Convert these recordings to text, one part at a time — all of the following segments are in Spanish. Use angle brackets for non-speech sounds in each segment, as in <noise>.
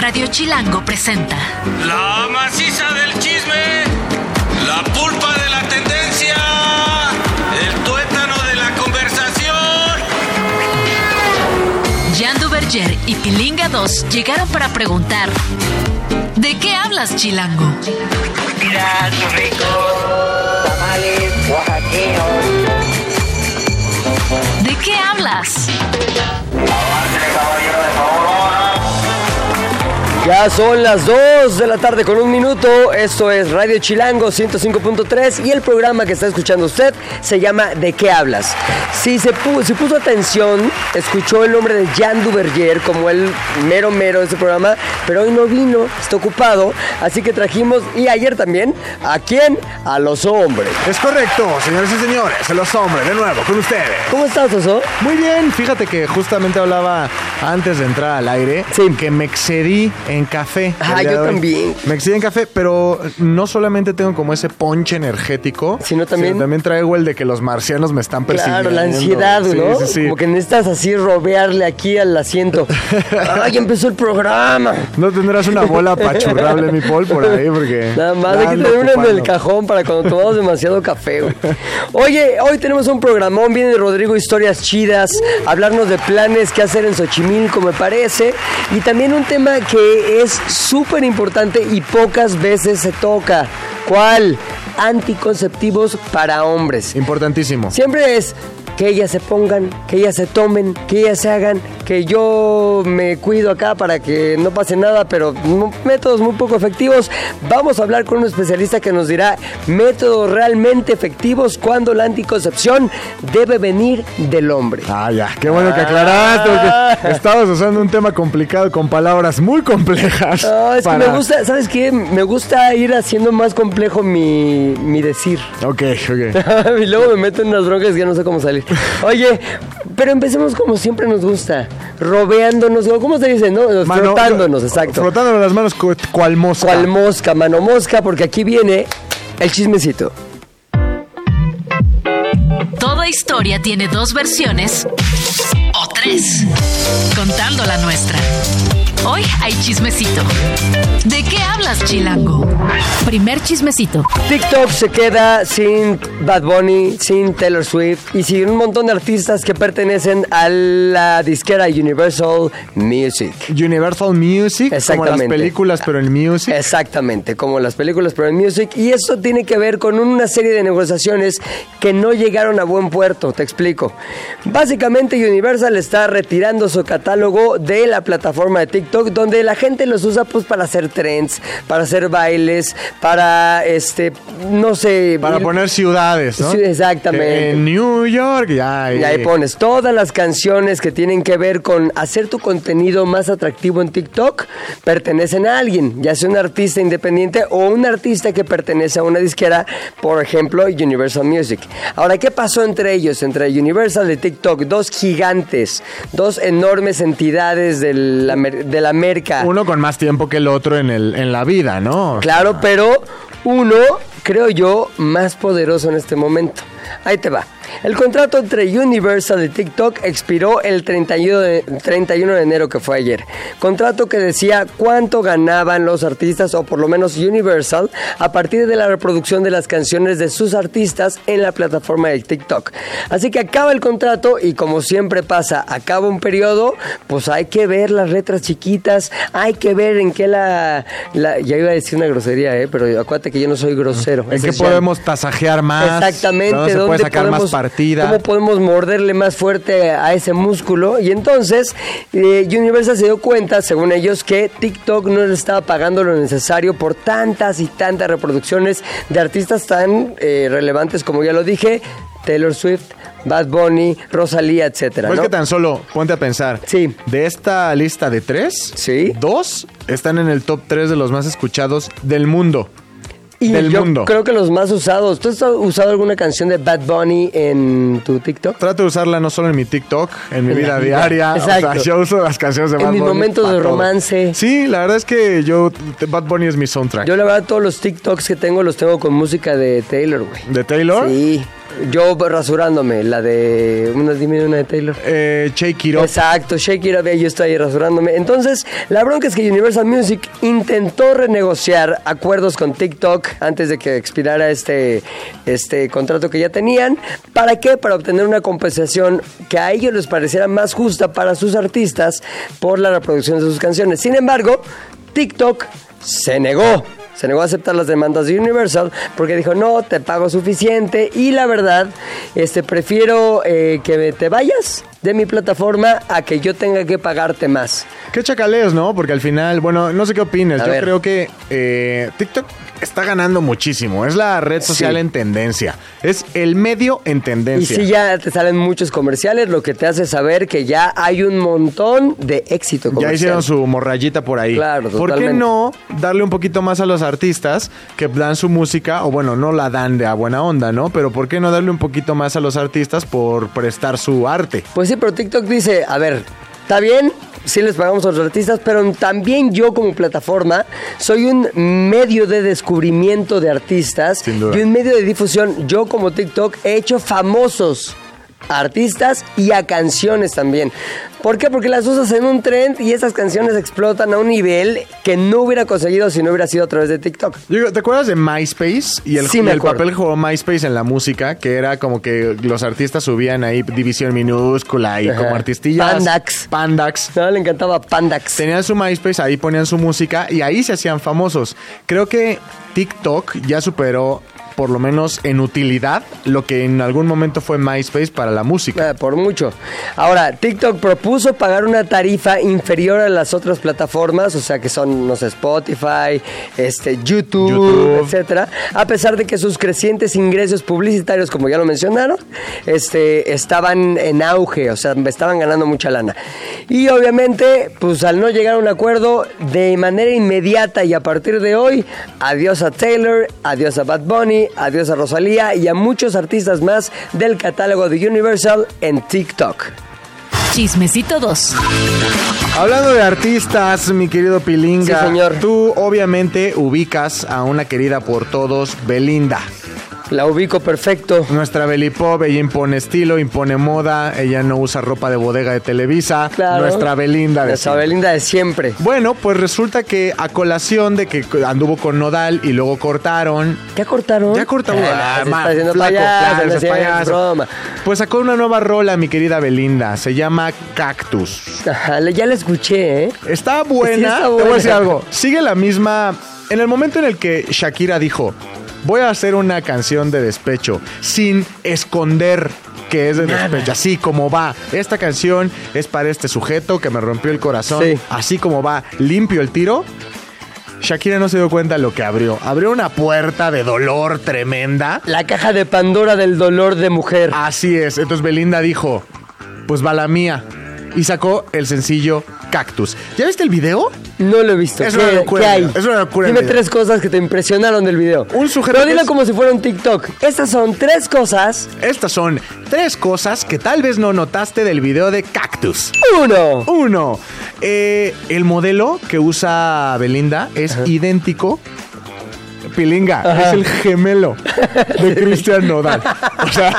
Radio Chilango presenta La maciza del chisme, la pulpa de la tendencia, el tuétano de la conversación. Jean Duverger y Pilinga 2 llegaron para preguntar ¿De qué hablas, Chilango? Gracias, ricos tamales oaxaqueños. ¿De qué hablas? Ya son las 2 de la tarde con un minuto. Esto es Radio Chilango 105.3 y el programa que está escuchando usted se llama ¿De qué hablas? Si se pu- si puso atención, escuchó el nombre de Jan Duverger como el mero mero de este programa, pero hoy no vino, está ocupado, así que trajimos, y ayer también, ¿a quién? A los hombres. Es correcto, señores y señores, los hombres, de nuevo, con ustedes. ¿Cómo estás, Oso? Muy bien, fíjate que justamente hablaba antes de entrar al aire Sí. que me excedí en café. Ah, yo también. Me excedí en café, pero no solamente tengo como ese ponche energético, Sino también- también traigo el de que los marcianos me están persiguiendo. Claro, la ansiedad, Sí, ¿no? Sí, sí, Como que necesitas así robearle aquí al asiento. <laughs> ¡Ay, empezó el programa! No tendrás una bola pachurrable, mi Paul, por ahí, porque... Nada más, hay que tener una en el cajón para cuando tomamos demasiado café. güey. Oye, hoy tenemos un programón, viene Rodrigo Historias Chidas, hablarnos de planes que hacer en Xochimilco, me parece, y también un tema que es súper importante y pocas veces se toca. ¿Cuál? Anticonceptivos para hombres. Importantísimo. Siempre es que ellas se pongan, que ellas se tomen, que ellas se hagan, que yo me cuido acá para que no pase nada, pero métodos muy poco efectivos. Vamos a hablar con un especialista que nos dirá métodos realmente efectivos cuando la anticoncepción debe venir del hombre. Ah, ya, qué bueno que aclaraste, Ah. porque estabas usando un tema complicado con palabras muy complejas. No, es que me gusta, ¿sabes qué? Me gusta ir haciendo más complejo mi, mi decir. Ok, ok. <laughs> y luego me meto en unas drogas que ya no sé cómo salir. Oye, pero empecemos como siempre nos gusta, robeándonos, o ¿cómo se dice? No? Mano- Frotándonos, exacto. Frotándonos las manos cu- cual mosca. Cual mosca, mano mosca, porque aquí viene el chismecito. Toda historia tiene dos versiones o tres, contando la nuestra. Hoy hay chismecito. ¿De qué hablas, Chilango? Primer chismecito. TikTok se queda sin Bad Bunny, sin Taylor Swift y sin un montón de artistas que pertenecen a la disquera Universal Music. Universal Music, como las Exactamente. películas, pero en music. Exactamente, como las películas Pro Music. Y esto tiene que ver con una serie de negociaciones que no llegaron a buen puerto. Te explico. Básicamente, Universal está retirando su catálogo de la plataforma de TikTok, donde la gente los usa pues para hacer trends, para hacer bailes, para este, no sé. Para ir- poner ciudades, ¿no? Sí, exactamente. En New York, ya. y ahí pones todas las canciones que tienen que ver con hacer tu contenido más atractivo en TikTok, pertenecen a alguien, ya sea un artista independiente o un artista que pertenece a una disquera, por ejemplo, Universal Music. Ahora, ¿qué pasó entre ellos, entre Universal y TikTok? Dos gigantes, dos enormes entidades de la, mer- de la merca. Uno con más tiempo que el otro en, el, en la vida, ¿no? Claro, pero uno, creo yo, más poderoso en este momento. Ahí te va. El contrato entre Universal y TikTok expiró el 31 de, 31 de enero que fue ayer. Contrato que decía cuánto ganaban los artistas o por lo menos Universal a partir de la reproducción de las canciones de sus artistas en la plataforma de TikTok. Así que acaba el contrato y como siempre pasa, acaba un periodo, pues hay que ver las letras chiquitas, hay que ver en qué la... la- ya iba a decir una grosería, ¿eh? pero acuérdate que yo no soy grosero. ¿En qué podemos tasajear más? Exactamente, ¿Dónde se ¿dónde puede sacar podemos, más partida? ¿Cómo podemos morderle más fuerte a ese músculo? Y entonces, eh, Universal se dio cuenta, según ellos, que TikTok no les estaba pagando lo necesario por tantas y tantas reproducciones de artistas tan eh, relevantes como ya lo dije, Taylor Swift, Bad Bunny, Rosalía, etcétera. Pues ¿no? que tan solo, ponte a pensar. Sí. De esta lista de tres, Sí. dos están en el top tres de los más escuchados del mundo. Y del yo mundo. creo que los más usados. ¿Tú has usado alguna canción de Bad Bunny en tu TikTok? Trato de usarla no solo en mi TikTok, en mi En vida diaria. Exacto. O sea, yo uso las canciones de En Bad mis Bunny momentos pa' de todo. romance. Sí, la verdad es que yo, Bad Bunny es mi soundtrack. Yo la verdad todos los TikToks que tengo los tengo con música de Taylor, güey. ¿De Taylor? Sí. Yo rasurándome, la de. Una, dime una de Taylor. Eh, Shake It Up. Exacto, Shake It Up, yo estoy ahí rasurándome. Entonces, la bronca es que Universal Music intentó renegociar acuerdos con TikTok antes de que expirara este, este contrato que ya tenían. ¿Para qué? Para obtener una compensación que a ellos les pareciera más justa para sus artistas por la reproducción de sus canciones. Sin embargo, TikTok se negó. Se negó a aceptar las demandas de Universal porque dijo, no, te pago suficiente y la verdad, este, prefiero eh, que te vayas de mi plataforma a que yo tenga que pagarte más. Qué chacaleos, ¿no? Porque al final, bueno, no sé qué opinas. A Yo ver. creo que eh, TikTok está ganando muchísimo. Es la red social Sí. en tendencia. Es el medio en Y tendencia. si ya te salen muchos comerciales, lo que te hace saber que ya hay un montón de éxito Ya comercial. hicieron su morrayita por ahí. Claro, ¿Por qué totalmente. no darle un poquito más a los artistas que dan su música? O bueno, no la dan de a buena onda, ¿no? Pero ¿por qué no darle un poquito más a los artistas por prestar su arte? Pues sí, pero TikTok dice, a ver, está bien, sí les pagamos a los artistas, pero también yo como plataforma soy un medio de descubrimiento de artistas y un medio de difusión. Yo como TikTok he hecho famosos a artistas y a canciones también. ¿Por qué? Porque las usas en un trend y esas canciones explotan a un nivel que no hubiera conseguido si no hubiera sido a través de TikTok. Digo, ¿Te acuerdas de MySpace? Y el, Sí, y el papel que jugó MySpace en la música, que era como que los artistas subían ahí división minúscula y Ajá. como artistillas. Pandax. Pandax. No, le encantaba Pandax. Tenían su MySpace, ahí ponían su música y ahí se hacían famosos. Creo que TikTok ya superó, por lo menos en utilidad, lo que en algún momento fue MySpace para la música. Ah, por mucho. Ahora, TikTok propuso pagar una tarifa inferior a las otras plataformas, o sea que son, no sé, Spotify, este, YouTube, YouTube. etcétera, a pesar de que sus crecientes ingresos publicitarios, como ya lo mencionaron, este, estaban en auge, o sea, estaban ganando mucha lana. Y obviamente, pues al no llegar a un acuerdo de manera inmediata y a partir de hoy, adiós a Taylor, adiós a Bad Bunny, adiós a Rosalía y a muchos artistas más del catálogo de Universal en TikTok. Chismecito 2. Hablando de artistas, mi querido Pilinga, Sí, señor. tú obviamente ubicas a una querida por todos, Belinda. La ubico perfecto. Nuestra Belipop, ella impone estilo, impone moda, ella no usa ropa de bodega de Televisa. Claro. Nuestra Belinda de Nuestra siempre. Belinda de siempre. Bueno, pues resulta que a colación de que anduvo con Nodal y luego cortaron. ¿Ya cortaron? Ya cortaron. Ah, Ah, se está haciendo flaco, payaso, payaso. broma. Pues sacó una nueva rola, mi querida Belinda. Se llama Cactus. Ajá, ya la escuché, ¿eh? Está buena. Sí, está Te voy a buena. decir algo. Sigue la misma. En el momento en el que Shakira dijo: Voy a hacer una canción de despecho sin esconder que es de despecho, así como va. Esta canción es para este sujeto que me rompió el corazón, Sí. así como va, limpio el tiro. Shakira no se dio cuenta de lo que abrió. Abrió una puerta de dolor tremenda. La caja de Pandora del dolor de mujer. Así es. Entonces Belinda dijo: Pues va la mía. Y sacó el sencillo Cactus. ¿Ya viste el video? No lo he visto. Es ¿Qué, una locura qué hay? es una locura Dime tres cosas que te impresionaron del video. Un sujeto dilo como si fuera un TikTok. Estas son tres cosas. Estas son tres cosas que tal vez no notaste del video de Cactus. Uno. Uno, eh, el modelo que usa Belinda es idéntico. Pilinga, Ajá. es el gemelo de <laughs> Cristian Nodal. O sea,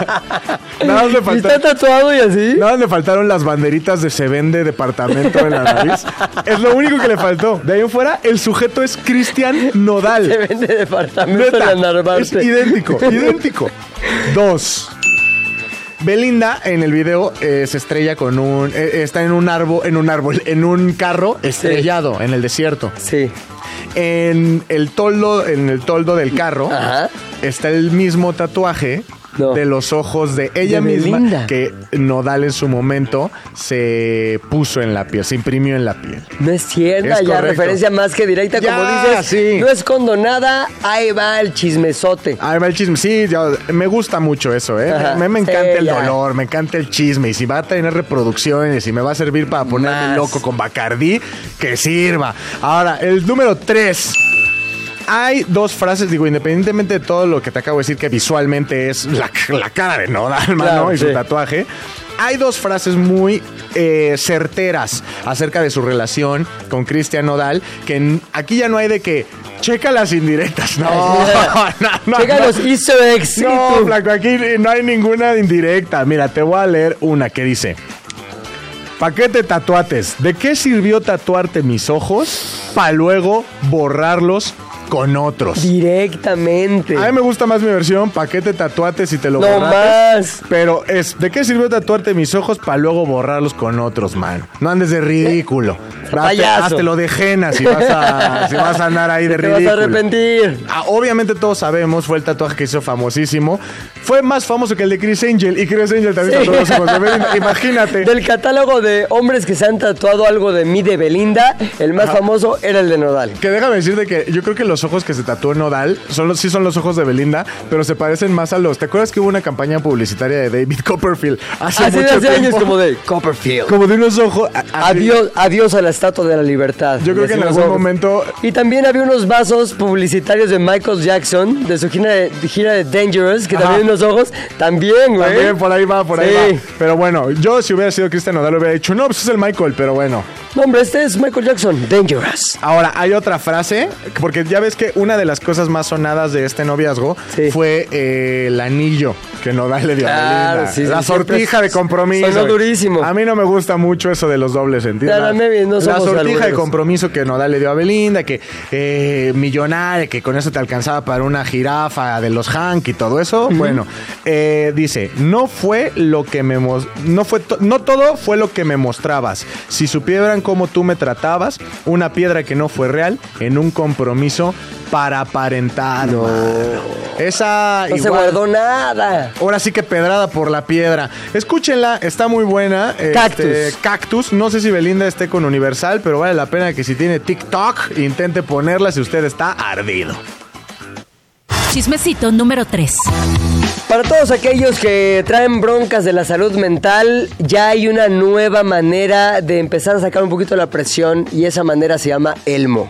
nada más le ¿Y está faltaron, tatuado y así? nada más le faltaron las banderitas de se vende departamento en la nariz. Es lo único que le faltó. De ahí en fuera, el sujeto es Cristian Nodal. Se vende departamento Neta, en la Narvarte. es idéntico, idéntico. Dos. Belinda en el video eh, se estrella con un eh, está en un árbol en un árbol en un carro estrellado en el desierto. Sí. En el toldo en el toldo del carro Ajá. está el mismo tatuaje No. de los ojos de ella De misma que Nodal en su momento se puso en la piel, se imprimió en la piel. No es cierto, Es ya correcto. referencia más que directa, Ya, como dices. sí. No escondo nada, ahí va el chismesote. Ahí va el chisme. Sí, me gusta mucho eso, ¿eh? Ajá. Me, me Sí, encanta el ya. dolor, me encanta el chisme. Y si va a tener reproducciones y me va a servir para ponerme Más. loco con Bacardí, que sirva. Ahora, el número 3. Hay dos frases, digo, independientemente de todo lo que te acabo de decir, que visualmente es la, la cara de Nodal, <laughs> mano, Claro, y su sí. tatuaje. hay dos frases muy eh, certeras acerca de su relación con Cristian Nodal, que aquí ya no hay de que checa las indirectas. <laughs> <laughs> No, no, no, Checa no. los easter eggs. No, flaco, aquí no hay ninguna indirecta. Mira, te voy a leer una que dice: ¿Pa qué te tatuates? ¿De qué sirvió tatuarte mis ojos para luego borrarlos con otros? Directamente. A mí me gusta más mi versión, ¿pa qué te tatuates y te lo No borrates? más. Pero es, ¿de qué sirvió tatuarte mis ojos para luego borrarlos con otros, man? No andes de ridículo. Hazte, Payaso. hazte lo de jena si vas a, <laughs> si vas a andar ahí de Te vas ridículo. a arrepentir. Ah, obviamente todos sabemos, fue el tatuaje que hizo famosísimo. Fue más famoso que el de Chris Angel. Y Chris Angel también Sí. tatuó los ojos de Belinda. <laughs> Imagínate. Del catálogo de hombres que se han tatuado algo de mí de Belinda, el más famoso era el de Nodal. Que déjame decirte que yo creo que los ojos que se tatuó Nodal son los, sí son los ojos de Belinda, pero se parecen más a los. ¿Te acuerdas que hubo una campaña publicitaria de David Copperfield hace Hace, mucho hace años tiempo? como de Copperfield. Como de unos ojos. a-. Adiós, adiós a la estatua de la libertad. Yo creo que en algún momento. Y también había unos vasos publicitarios de Michael Jackson, de su gira de, gira de Dangerous, que Ajá. también unos ojos. También, güey. También por ahí va, por ahí va. Pero bueno, yo si hubiera sido Cristian Nodal hubiera dicho, no, pues es el Michael, pero bueno. No, hombre, este es Michael Jackson. Dangerous. Ahora, hay otra frase, porque ya ves que una de las cosas más sonadas de este noviazgo Sí. fue eh, el anillo que Nodal le dio a Claro, Belinda. sí, la sortija de compromiso. sonó durísimo. A mí no me gusta mucho eso de los dobles sentidos. La, no sortija de compromiso que Nodal le dio a Belinda, que eh, millonaria, que con eso te alcanzaba para una jirafa de los Hank y todo eso. Bueno, eh, dice, no fue lo que me no fue to- no todo fue lo que me mostrabas. Si supieran cómo tú me tratabas, una piedra que no fue real en un compromiso para aparentar. Esa No se igual- guardó nada. Ahora sí que pedrada por la piedra. Escúchenla, está muy buena. Este, Cactus. Cactus. No sé si Belinda esté con Universal, pero vale la pena que si tiene TikTok, intente ponerla si usted está ardido. Chismecito número 3. Para todos aquellos que traen broncas de la salud mental, ya hay una nueva manera de empezar a sacar un poquito la presión y esa manera se llama Elmo.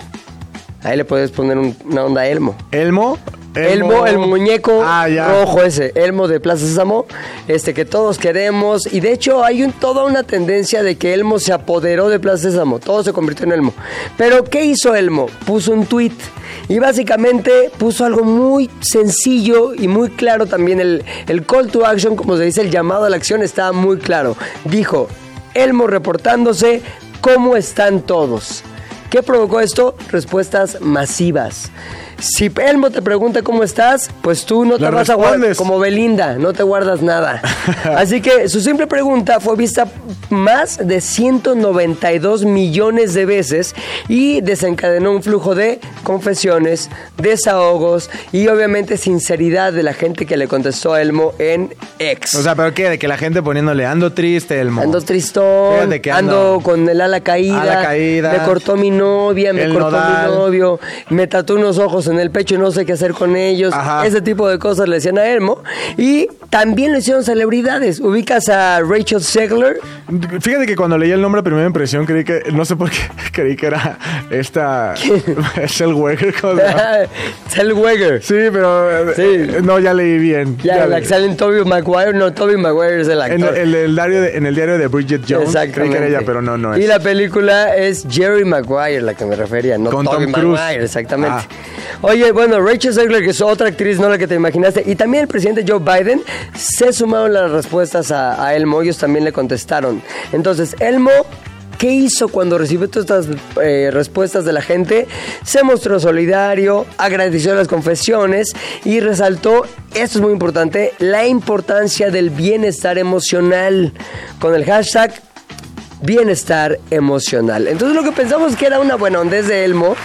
Ahí le puedes poner un- una onda a Elmo. Elmo. Elmo, el muñeco Ah, ya. rojo ese, Elmo de Plaza Sésamo, este que todos queremos. Y de hecho hay un, toda una tendencia de que Elmo se apoderó de Plaza Sésamo, todo se convirtió en Elmo. Pero ¿qué hizo Elmo? Puso un tweet y básicamente puso algo muy sencillo y muy claro también. El, el call to action, como se dice, el llamado a la acción está muy claro. Dijo, Elmo reportándose, ¿cómo están todos? ¿Qué provocó esto? Respuestas masivas. Si Elmo te pregunta cómo estás, pues tú no te Le vas a guardar como Belinda, no te guardas nada. <laughs> Así que su simple pregunta fue vista más de 192 millones de veces y desencadenó un flujo de confesiones, desahogos y obviamente sinceridad de la gente que le contestó a Elmo en X. O sea, ¿pero qué? De que la gente poniéndole ando triste, Elmo. Ando tristón, que ando, ando- con el ala caída, Ala caída. me cortó mi novia, me cortó nodal. mi novio, me tatuó unos ojos en el pecho y no sé qué hacer con ellos. Ajá. Ese tipo de cosas le decían a Elmo. Y también le hicieron celebridades. Ubicas a Rachel Segler. Fíjate que cuando leí el nombre a primera impresión creí que, no sé por qué, <laughs> creí que era esta... <laughs> Shell Weger. ¿cómo se llama? <laughs> Zellweger. Sí, pero... Sí. eh, No, ya leí bien. Ya, la leí. que sale en Tobey Maguire. No, Tobey Maguire es el En actor. el, el diario de, en el diario de Bridget Jones creí que era ella, pero no, no es. Y la película es Jerry Maguire, la que me refería, no Con Tobey Tom. Maguire, exactamente. Ah. Oye, bueno, Rachel Zegler, que es otra actriz, no la que te imaginaste, y también el presidente Joe Biden, se sumaron las respuestas a, Elmo, ellos también le contestaron. Entonces, Elmo... ¿Qué hizo cuando recibió todas estas eh, respuestas de la gente? Se mostró solidario, agradeció las confesiones y resaltó, esto es muy importante, la importancia del bienestar emocional con el hashtag bienestar emocional. Entonces lo que pensamos que era una buena ondez de Elmo,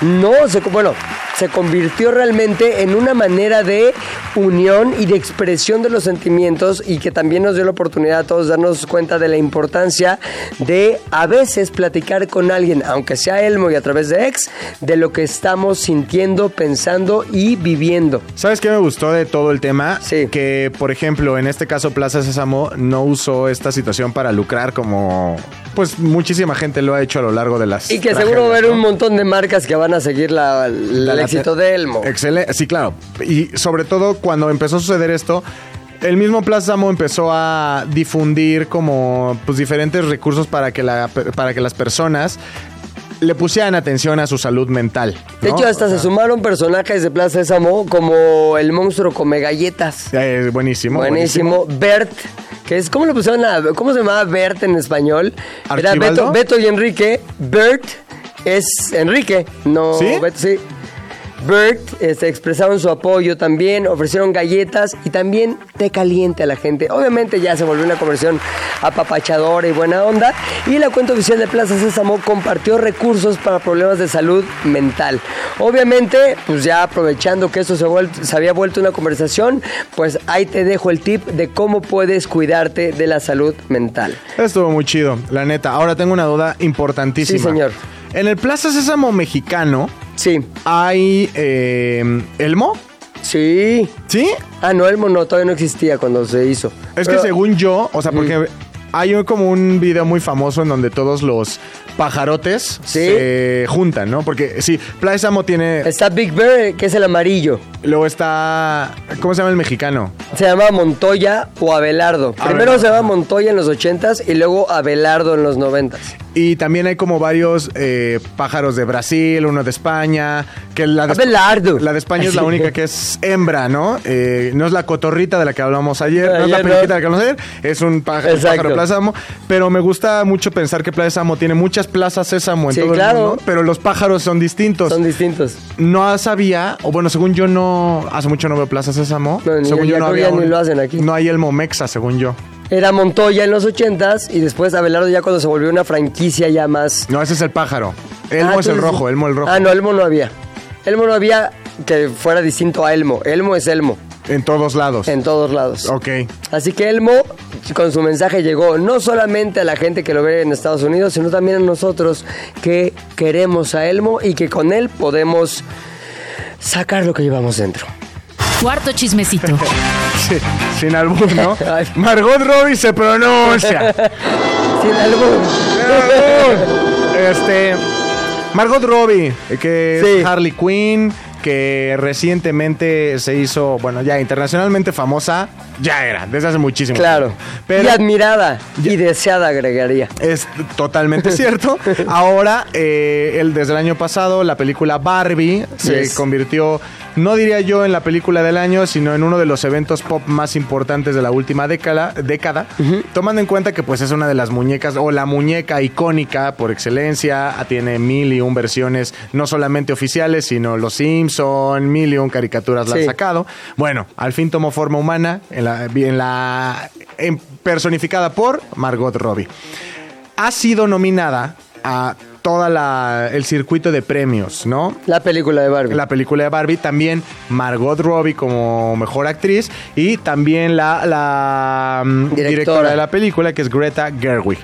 no se, bueno, se convirtió realmente en una manera de unión y de expresión de los sentimientos y que también nos dio la oportunidad a todos darnos cuenta de la importancia de a veces platicar con alguien, aunque sea Elmo y a través de ex, de lo que estamos sintiendo, pensando y viviendo. ¿Sabes qué me gustó de todo el tema? Sí. Que, por ejemplo, en este caso Plaza Sésamo no usó esta situación para lucrar como... Pues muchísima gente lo ha hecho a lo largo de las... Y que seguro va a haber tragedias, un ¿no? montón de marcas que van a seguir la- el La- la- éxito de Elmo. Excelente, sí, claro. Y sobre todo cuando empezó a suceder esto, el mismo Plaza Samo empezó a difundir como pues diferentes recursos para que, la, para que las personas le pusieran atención a su salud mental. De ¿no? hecho, hasta O se sea, sumaron personajes de Plaza Sésamo como el monstruo come galletas. eh, buenísimo, Buenísimo. Bert, que es, ¿cómo le pusieron a, cómo se llamaba Bert en español? Era ¿Archibaldo? Beto, Beto y Enrique. Bert es Enrique, no ¿Sí? Beto, sí. Bert este, expresaron su apoyo también, ofrecieron galletas y también té caliente a la gente. Obviamente ya se volvió una conversión apapachadora y buena onda. Y la cuenta oficial de Plaza Sésamo compartió recursos para problemas de salud mental. Obviamente, pues ya aprovechando que esto se, se había vuelto una conversación, pues ahí te dejo el tip de cómo puedes cuidarte de la salud mental. Estuvo muy chido, la neta. Ahora tengo una duda importantísima. Sí, señor. En el Plaza Sésamo mexicano Sí, hay eh, Elmo, sí. ¿sí? Ah, no, el mono todavía no existía cuando se hizo. Es Pero- que según yo, o sea, porque hay un- como un video muy famoso en donde todos los pajarotes Sí. se juntan, ¿no? Porque sí, Sésamo tiene... Está Big Bear, que es el amarillo. Luego está... ¿Cómo se llama el mexicano? Se llama Montoya o Abelardo. Primero se llama Montoya en los 80s y luego Abelardo en los 90s. Y también hay como varios eh, pájaros de Brasil, uno de España, que la de, Abelardo. la de España es la <laughs> única que es hembra, ¿no? Eh, no es la cotorrita de la que hablamos ayer, no es la no. periquita de la que hablamos ayer, es un pájaro, pájaro de Plaza Sésamo, pero me gusta mucho pensar que Plaza Sésamo tiene muchas plazas Sésamo en Sí, todo claro. el mundo, pero los pájaros son distintos. Son distintos. no sabía, o bueno, según yo no, hace mucho no veo Plaza Sésamo, No, según yo no había ni lo hacen aquí. No hay Elmo Mexa, según yo. Era Montoya en los 80s y después Abelardo ya cuando se volvió una franquicia ya más... No, ese es el pájaro. Elmo Ah, es el rojo, Elmo el rojo. Ah, no, Elmo no había. Elmo no había que fuera distinto a Elmo. Elmo es Elmo En todos lados. en todos lados. Ok. Así que Elmo, con su mensaje, llegó no solamente a la gente que lo ve en Estados Unidos, sino también a nosotros que queremos a Elmo y que con él podemos sacar lo que llevamos dentro. Cuarto chismecito. <laughs> Sin albur, ¿no? <laughs> Margot Robbie se pronuncia. <laughs> Sin albur. este. Margot Robbie, que Sí. es Harley Quinn, que recientemente se hizo, bueno, ya internacionalmente famosa, ya era, desde hace muchísimo. Claro. Pero y admirada y deseada, agregaría. es totalmente cierto. <laughs> Ahora, eh, el, desde el año pasado, la película Barbie se Yes. convirtió, no diría yo en la película del año, sino en uno de los eventos pop más importantes de la última década, década tomando en cuenta que pues es una de las muñecas o la muñeca icónica por excelencia, tiene mil y un versiones, no solamente oficiales, sino los Simpson, mil y un caricaturas la han sacado. Bueno, al fin tomó forma humana en la, en la en- personificada por Margot Robbie ha sido nominada a toda la el circuito de premios, ¿no? La película de Barbie. La película de Barbie, también Margot Robbie como mejor actriz y también la, la mm, Directora. directora. de la película que es Greta Gerwig.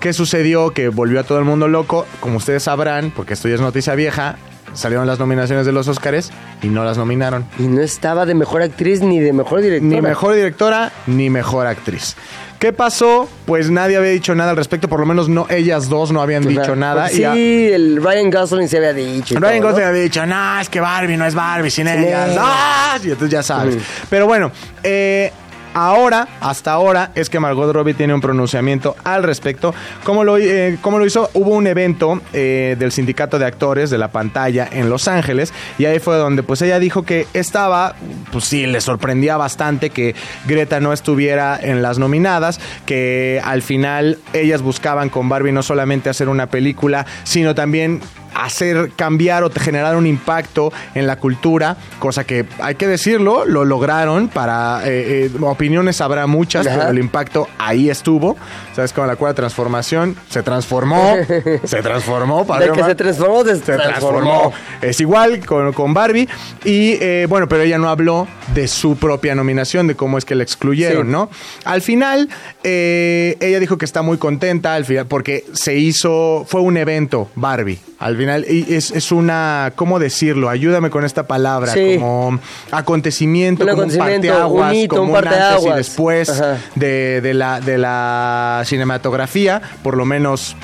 ¿Qué sucedió? Que volvió a todo el mundo loco. Como ustedes sabrán, porque esto ya es noticia vieja, salieron las nominaciones de los Oscars y no las nominaron. Y no estaba de mejor actriz ni de mejor directora. Ni mejor directora, ni mejor actriz. ¿Qué pasó? Pues nadie había dicho nada al respecto, por lo menos no ellas dos no habían dicho nada. Y a- sí, el Ryan Gosling se había dicho. y Ryan todo, ¿no? Gosling había dicho, no, es que Barbie no es Barbie sin, ellas. ellas. ¡Ah! Y entonces ya sabes. Pero bueno, eh, ahora, hasta ahora, es que Margot Robbie tiene un pronunciamiento al respecto. ¿Cómo lo, eh, lo hizo? Hubo un evento eh, del sindicato de actores de la pantalla en Los Ángeles y ahí fue donde pues ella dijo que estaba, pues sí, le sorprendía bastante que Greta no estuviera en las nominadas, que al final ellas buscaban con Barbie no solamente hacer una película, sino también hacer cambiar o generar un impacto en la cultura, cosa que hay que decirlo, lo lograron para eh, eh, opiniones habrá muchas, Ajá. pero el impacto ahí estuvo. Sabes con la cual transformación se transformó, <laughs> se transformó, De padre que se transformó, se, Se transformó. Es igual con, con Barbie. Y eh, bueno, pero ella no habló de su propia nominación, de cómo es que la excluyeron, Sí. ¿no? Al final, ella dijo que está muy contenta al final, porque se hizo, fue un evento Barbie. Al final, y es, es una, ¿cómo decirlo? Ayúdame con esta palabra, Sí. como acontecimiento, Un como acontecimiento, un parteaguas, un hito, como un antes y después de, de la, de la cinematografía, por lo menos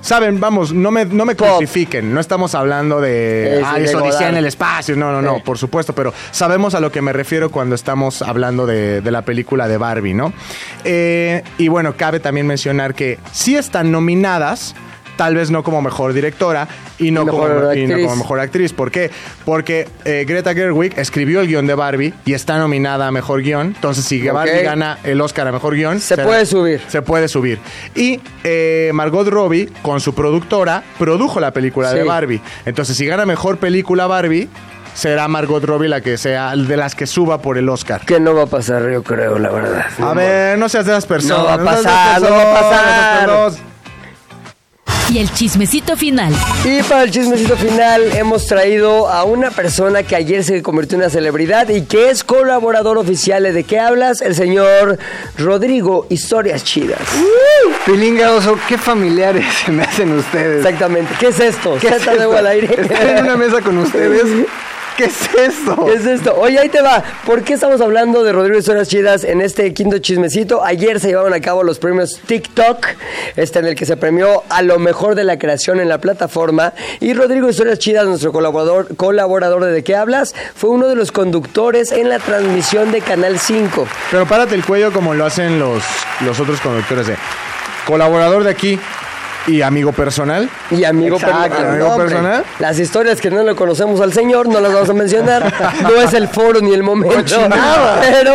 Saben, vamos, no me, no me Pop. crucifiquen. No estamos hablando de. Ah, de es Odisea Godard. en el espacio. No, no, no, por supuesto. Pero sabemos a lo que me refiero cuando estamos hablando de, de la película de Barbie, ¿no? Eh, y bueno, cabe también mencionar que sí están nominadas. Tal vez no como mejor directora y no, Mejor como, y no actriz. como mejor actriz. ¿Por qué? Porque eh, Greta Gerwig escribió el guion de Barbie y está nominada a mejor guion. Entonces, si. Barbie gana el Oscar a mejor guion, Se será- puede subir. se puede subir. Y eh, Margot Robbie, con su productora, produjo la película de. Barbie. Entonces, si gana mejor película Barbie, será Margot Robbie la que sea de las que suba por el Oscar. Que no va a pasar, yo creo, la verdad. A ver, no seas de esas personas. No va a pasar, no va a pasar. Y el chismecito final. Y para el chismecito final hemos traído a una persona que ayer se convirtió en una celebridad y que es colaborador oficial de ¿De qué hablas? El señor Rodrigo Historias Chidas. Pilinga Oso, qué familiares <laughs> se me hacen ustedes. Exactamente. ¿Qué es esto? ¿Qué es esto? al aire. Estoy en una mesa con ustedes. <laughs> <laughs> ¿Qué es esto? ¿Qué es esto? Oye, ahí te va. ¿Por qué estamos hablando de Rodrigo Historias Chidas en este quinto chismecito? Ayer se llevaron a cabo los premios TikTok, este en el que se premió a lo mejor de la creación en la plataforma. Y Rodrigo Historias Chidas, nuestro colaborador, colaborador de ¿De qué hablas? Fue uno de los conductores en la transmisión de Canal 5. Pero párate el cuello como lo hacen los, los otros conductores de colaborador de aquí y amigo personal. Y amigo, Exacto, per- amigo personal. Las historias que no le conocemos al señor no las vamos a mencionar. <laughs> No es el foro ni el momento. Cochinada. Pero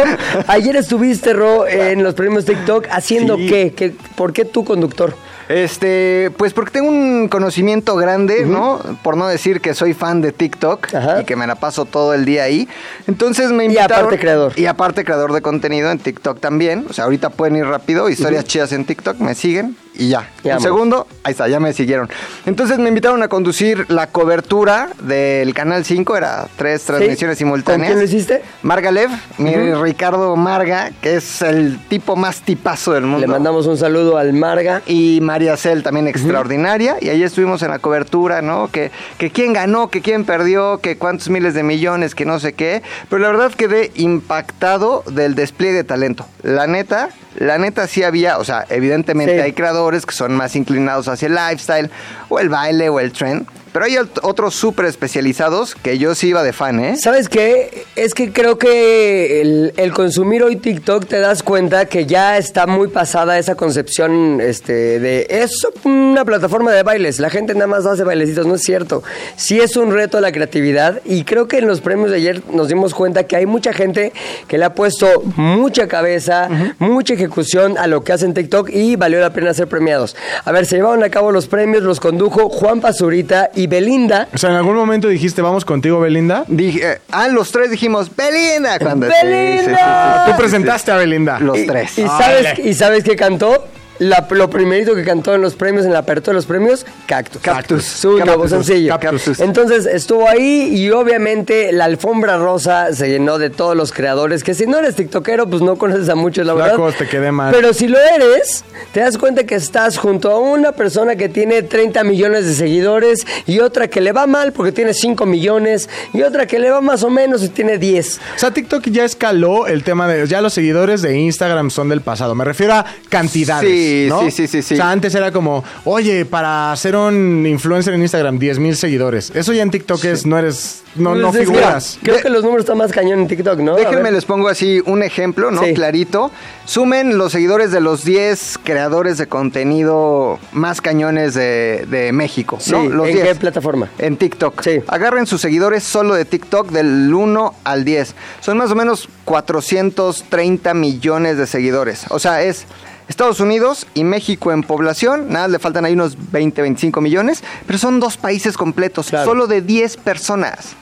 ayer estuviste, Ro, en los premios TikTok haciendo Sí. qué? ¿Qué? ¿Por qué tú conductor? Este, pues porque tengo un conocimiento grande, ¿no? Por no decir que soy fan de TikTok Ajá. y que me la paso todo el día ahí. Entonces me Y invitaron. aparte creador. Y aparte creador de contenido en TikTok también. O sea, ahorita pueden ir rápido, historias chidas en TikTok, me siguen y ya. Ya, un segundo, ahí está, ya me siguieron. Entonces me invitaron a conducir la cobertura del Canal 5, era tres transmisiones ¿Con simultáneas. quién lo hiciste? Margalev, mi Ricardo Marga, que es el tipo más tipazo del mundo. Le mandamos un saludo al Marga. Y María Cel también extraordinaria. Y ahí estuvimos en la cobertura, ¿no? Que, que quién ganó, que quién perdió, que cuántos miles de millones, que no sé qué. Pero la verdad quedé impactado del despliegue de talento. La neta, la neta sí había, o sea, evidentemente Sí. hay creadores que son más inclinados hacia el lifestyle, o el baile, o el trend. Pero hay ot- otros súper especializados que yo sí iba de fan, ¿eh? ¿Sabes qué? Es que creo que el, el consumir hoy TikTok te das cuenta que ya está muy pasada esa concepción este, de es una plataforma de bailes. La gente nada más hace bailecitos, no es cierto. Sí es un reto a la creatividad y creo que en los premios de ayer nos dimos cuenta que hay mucha gente que le ha puesto mucha cabeza, mucha ejecución a lo que hacen TikTok y valió la pena ser premiados. A ver, se llevaron a cabo los premios, los condujo Juan Pazurita y Belinda. O sea, en algún momento dijiste, vamos contigo, Belinda. Dije, eh, ah, los tres dijimos, Belinda. Cuando, sí, sí, sí, ¡Belinda! sí, Tú presentaste a Belinda. Los Y- tres. ¿Y, sabes, ¿Y sabes qué cantó? La- lo primerito que cantó en los premios, en la apertura de los premios, Cactus. Cactus. Su nuevo Cactus. sencillo. Cactus. Entonces estuvo ahí y obviamente la alfombra rosa se llenó de todos los creadores. Que si no eres tiktokero, pues no conoces a muchos, la verdad. Te quedé mal. Pero si lo eres, te das cuenta que estás junto a una persona que tiene 30 millones de seguidores y otra que le va mal porque tiene 5 millones y otra que le va más o menos y tiene 10. O sea, TikTok ya escaló el tema de. Ya los seguidores de Instagram son del pasado. Me refiero a cantidades. Sí, ¿no? sí, sí, sí, sí. O sea, antes era como, oye, para ser un influencer en Instagram, 10 mil seguidores. Eso ya en TikTok es, no eres. No, no Pues es que figuras. creo De- que los números están más cañón en TikTok, ¿no? Déjenme les pongo así un ejemplo, ¿no? Sí. Clarito. Sumen los seguidores de los 10 creadores de contenido más cañones de, de México, Sí, ¿no? Los ¿en 10. qué plataforma? En TikTok. Sí. Agarren sus seguidores solo de TikTok del 1 al 10. Son más o menos 430 millones de seguidores. O sea, es Estados Unidos y México en población. Nada, le faltan ahí unos 20, 25 millones. Pero son dos países completos, Claro. solo de 10 personas.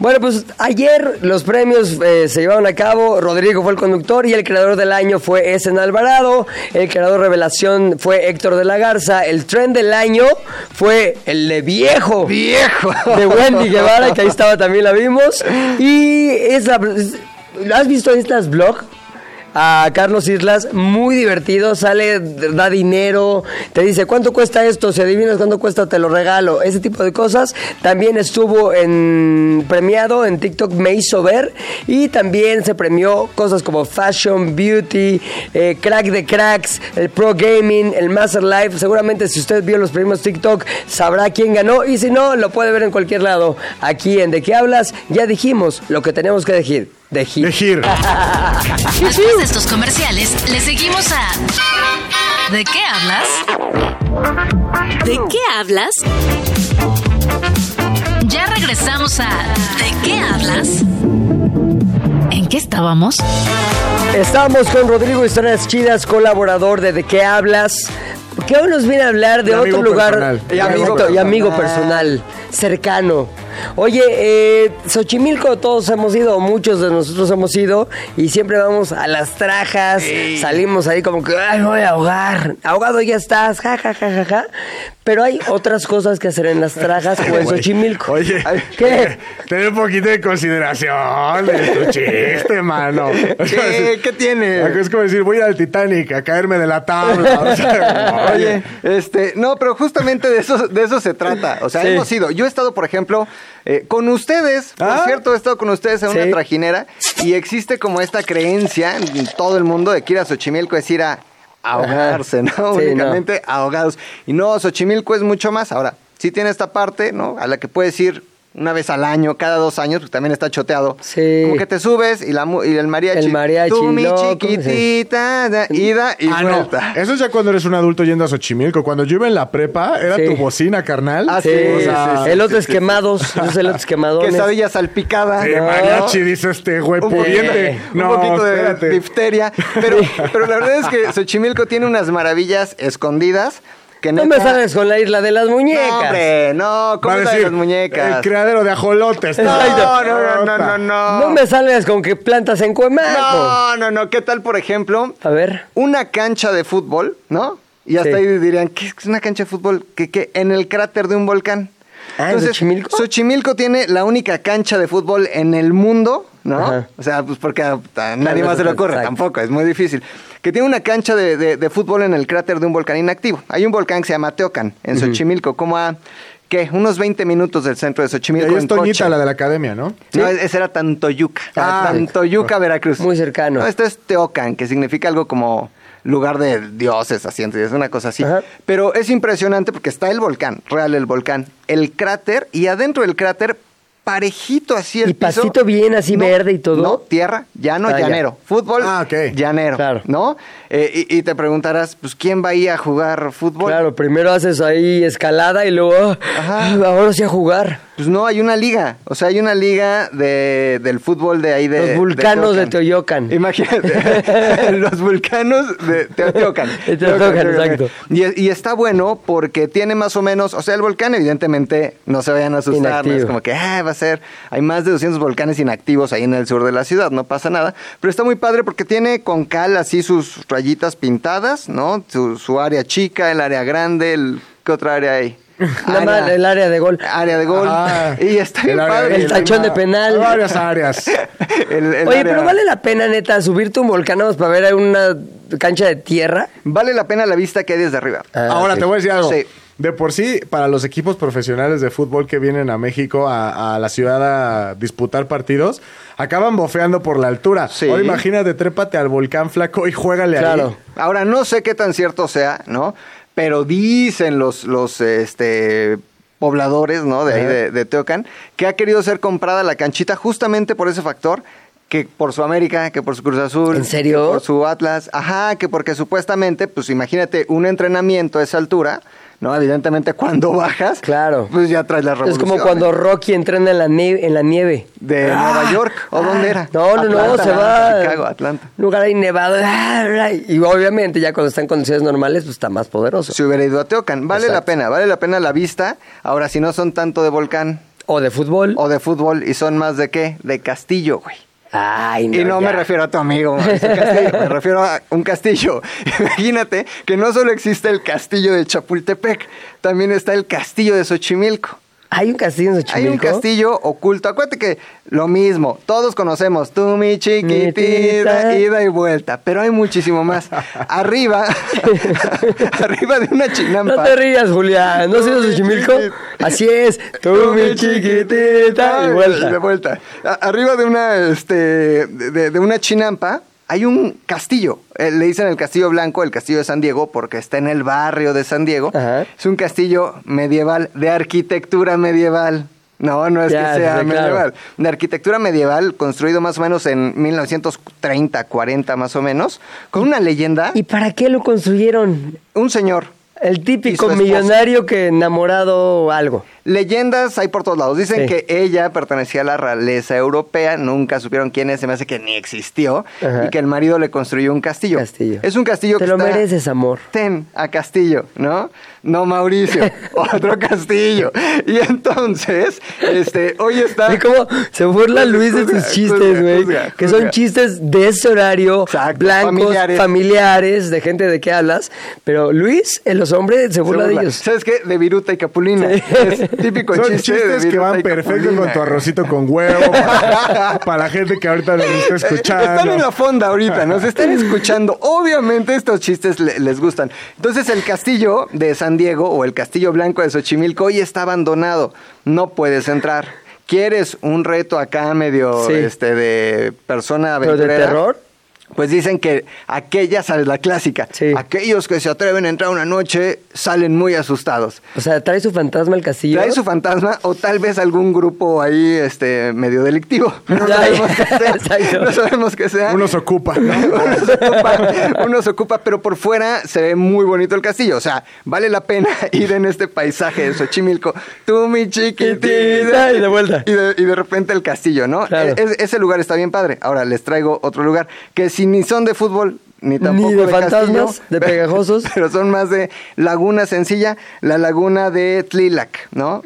Bueno, pues ayer los premios eh, se llevaron a cabo. Rodrigo fue el conductor y el creador del año fue Esen Alvarado. El creador revelación fue Héctor de la Garza. El trend del año fue el de viejo. ¡Viejo! <laughs> De Wendy Guevara, que ahí estaba también la vimos. Y es la. ¿Has visto estas vlog? A Carlos Islas, muy divertido, sale, da dinero, te dice cuánto cuesta esto, si adivinas cuánto cuesta te lo regalo, ese tipo de cosas. También estuvo en premiado en TikTok Me hizo ver y también se premió cosas como Fashion, Beauty, eh, Crack de Cracks, el Pro Gaming, el Master Life. Seguramente si usted vio los premios TikTok sabrá quién ganó y si no lo puede ver en cualquier lado. Aquí en De qué hablas ya dijimos lo que tenemos que decir. De Gir. <laughs> Después de estos comerciales, le seguimos a ¿De qué hablas? ¿De qué hablas? Ya regresamos a ¿De qué hablas? ¿En qué estábamos? Estamos con Rodrigo Historias Chidas, colaborador de De qué hablas. Que hoy nos viene a hablar de Y otro lugar personal. y amigo, y personal, cercano. Oye, eh, Xochimilco todos hemos ido, muchos de nosotros hemos ido y siempre vamos a las trajas, salimos ahí como que, ay, voy a ahogar, ahogado ya estás, ja, ja, ja, ja, ja. Pero hay otras cosas que hacer en las trajas o en Xochimilco. Oye, ¿Qué? ten un poquito de consideración de tu chiste, mano. <laughs> ¿Qué? ¿Qué tiene? Es como decir, voy a ir al Titanic a caerme de la tabla. O sea, <laughs> Oye, este, no, pero justamente de eso, de eso se trata. O sea, Sí. hemos ido. Yo he estado, por ejemplo, eh, con ustedes, por Ah. cierto, he estado con ustedes en una trajinera y existe como esta creencia en todo el mundo de que ir a Xochimilco es ir a ahogarse, ¿no? Sí, Únicamente ahogados. Y no, Xochimilco es mucho más. Ahora, sí tiene esta parte, ¿no? A la que puedes ir una vez al año, cada dos años, porque también está choteado. Sí. Como que te subes y, la, mu- y el mariachi. El mariachi, Tú, mi loco, chiquitita, da- ida y Ah, no. vuelta. Eso es ya cuando eres un adulto yendo a Xochimilco. Cuando yo iba en la prepa, era Sí. tu bocina, carnal. Ah, Sí, sí, o sea, sí, sí. elotes quemados, esos elotes quemadones. Quesadilla salpicada. de ¿no? mariachi, dice este güey Un pudiente. poquito, un No, poquito de difteria. Pero, pero la verdad es que Xochimilco tiene unas maravillas escondidas que No me sales con la isla de las muñecas. No, hombre, no, Va a ¿cómo de las muñecas? El criadero de ajolotes. No, no, no, no, no, no. No me salgas con que plantas en Cuemaco. No, no, no. ¿Qué tal, por ejemplo, A ver. una cancha de fútbol, ¿no? Y hasta Sí. ahí dirían, ¿qué es una cancha de fútbol? ¿Qué, qué? En el cráter de un volcán. Ah, ¿en Xochimilco? Xochimilco tiene la única cancha de fútbol en el mundo, ¿no? Ajá. O sea, pues porque a, a nadie más se le ocurre, exacto. tampoco, es muy difícil. Que tiene una cancha de, de- de fútbol en el cráter de un volcán inactivo. Hay un volcán que se llama Teocan, en Xochimilco, como a, ¿qué? Unos 20 minutos del centro de Y Xochimilco en es Toñita, coche. la de la academia, ¿no? No, ese era Tantoyuca. Ah, Tantoyuca, Veracruz. Muy cercano. No, este es Teocan, que significa algo como lugar de dioses, así, entonces, es una cosa así. Ajá. Pero es impresionante porque está el volcán, real el volcán, el cráter, y adentro del cráter, parejito así el Y piso. pasito bien así verde y todo. No, tierra, llano, Ah, ya. llanero. Fútbol, Ah, llanero. Claro. ¿No? Eh, y, y te preguntarás, pues, ¿quién va ahí a jugar fútbol? Claro, primero haces ahí escalada y luego, ah, Ajá. ahora sí a jugar. Pues no, hay una liga. O sea, hay una liga de, del fútbol de ahí de. Los vulcanos de. Teoyocan. Imagínate, <laughs> los vulcanos de. De Teotihuacán, exacto. Y, y está bueno porque tiene más o menos, o sea, el volcán evidentemente no se vayan a asustar, no es como que ah, va a ser, hay más de 200 volcanes inactivos ahí en el sur de la ciudad, no pasa nada, pero está muy padre porque tiene con cal así sus rayitas pintadas, ¿no? Su, su área chica, el área grande, el, ¿qué otra área hay? <laughs> Nada más el área de gol. área de gol. Ah, <laughs> y está bien el área- padre. El tachón de penal. Varias áreas. <laughs> El- el Oye, área- pero vale la pena, neta, subirte un volcán para ver una cancha de tierra. Vale la pena la vista que hay desde arriba. Ah, Ahora sí. te voy a decir algo. Sí. De por sí, para los equipos profesionales de fútbol que vienen a México, a, a la ciudad a disputar partidos, acaban bofeando por la altura. Sí. Ahora imagínate, trépate al volcán flaco y juégale Claro. ahí. Ahora, no sé qué tan cierto sea, ¿no? Pero dicen los, los este, pobladores, ¿no? De ahí de, de Teocan, que ha querido ser comprada la canchita justamente por ese factor. Que por su América, que por su Cruz Azul. ¿En serio? que por su Atlas. Ajá, que porque supuestamente, pues imagínate, un entrenamiento a esa altura, ¿no? Evidentemente cuando bajas, Claro. pues ya traes la Es revolución. como cuando Rocky entrena en la, nieve, en la nieve. De Ah. Nueva York, ¿o dónde era? No, no, no, Atlanta, se va. a Chicago, Atlanta. Lugar ahí nevado. Y obviamente ya cuando está en condiciones normales, pues está más poderoso. Si hubiera ido a Teocan. Vale la pena, vale la pena la vista. Ahora, si no son tanto de volcán O de fútbol. o de fútbol y son más de qué? De castillo, güey. Ay, Y no ya. me refiero a tu amigo, Castillo, me refiero a un castillo. <laughs> Imagínate que no solo existe el castillo de Chapultepec, también está el castillo de Xochimilco. ¿Hay un castillo en Hay Xochimilco? un castillo oculto. Acuérdate que lo mismo, todos conocemos, tú mi chiquitita, Chiquitita. ida y vuelta, pero hay muchísimo más. <laughs> arriba, <laughs> arriba de una chinampa. No te rías, Julián. ¿No has ido a Xochimilco? Así es. Tú, mi chiquitita. Y De vuelta. vuelta. A- arriba de una, este, de, de una chinampa hay un castillo. Eh, le dicen el Castillo Blanco, el Castillo de San Diego, porque está en el barrio de San Diego. Ajá. Es un castillo medieval, de arquitectura medieval. No, no es Ya, que sea claro. medieval. De arquitectura medieval, construido más o menos en 1930, 40 más o menos, con una leyenda. ¿Y para qué lo construyeron? un señor El típico millonario que enamorado algo. Leyendas hay por todos lados. Dicen Sí. que ella pertenecía a la realeza europea, nunca supieron quién es, se me hace que ni existió, Ajá. y que el marido le construyó un castillo. Castillo. Es un castillo Te que lo está- mereces, amor. Ten a Castillo, ¿no? No Mauricio, <laughs> otro Castillo. Y entonces, este, hoy está... ¿Y cómo se burla Luis de tus chistes, güey? Que son chistes de ese horario, Exacto, blancos, familiares. familiares. de gente de que hablas. Pero Luis, en los hombres, se se burla, burla. de ellos. ¿Sabes qué? De Viruta y Capulina. Sí. Es típico Son chiste chistes que van y perfecto Capulina. con tu arrocito con huevo. Para, para la gente que ahorita nos está Eh, escuchando. Están en la fonda ahorita, nos están escuchando. Obviamente estos chistes le- les gustan. Entonces el castillo de San Diego o el castillo blanco de Xochimilco hoy está abandonado. No puedes entrar. ¿Quieres un reto acá medio Sí. este de persona ¿Pero de aventurera? terror? Pues dicen que aquella, sabes, la clásica. Sí. Aquellos que se atreven a entrar una noche salen muy asustados. O sea, trae su fantasma al castillo. Trae su fantasma o tal vez algún grupo ahí este medio delictivo. <laughs> No sabemos qué sea. No sabemos qué sea. Uno se ocupa. ¿no? <laughs> uno se ocupa, uno se ocupa, pero por fuera se ve muy bonito el castillo. O sea, vale la pena <laughs> ir en este paisaje de Xochimilco. Tú, mi chiquitita. Y de vuelta. Y de, y de repente el castillo, ¿no? Claro. Es- ese lugar está bien padre. Ahora les traigo otro lugar que si ni son de fútbol, ni tampoco Ni de fantasmas, castillo, de pegajosos. <laughs> Pero son más de laguna sencilla, la laguna de Tlilac, ¿no?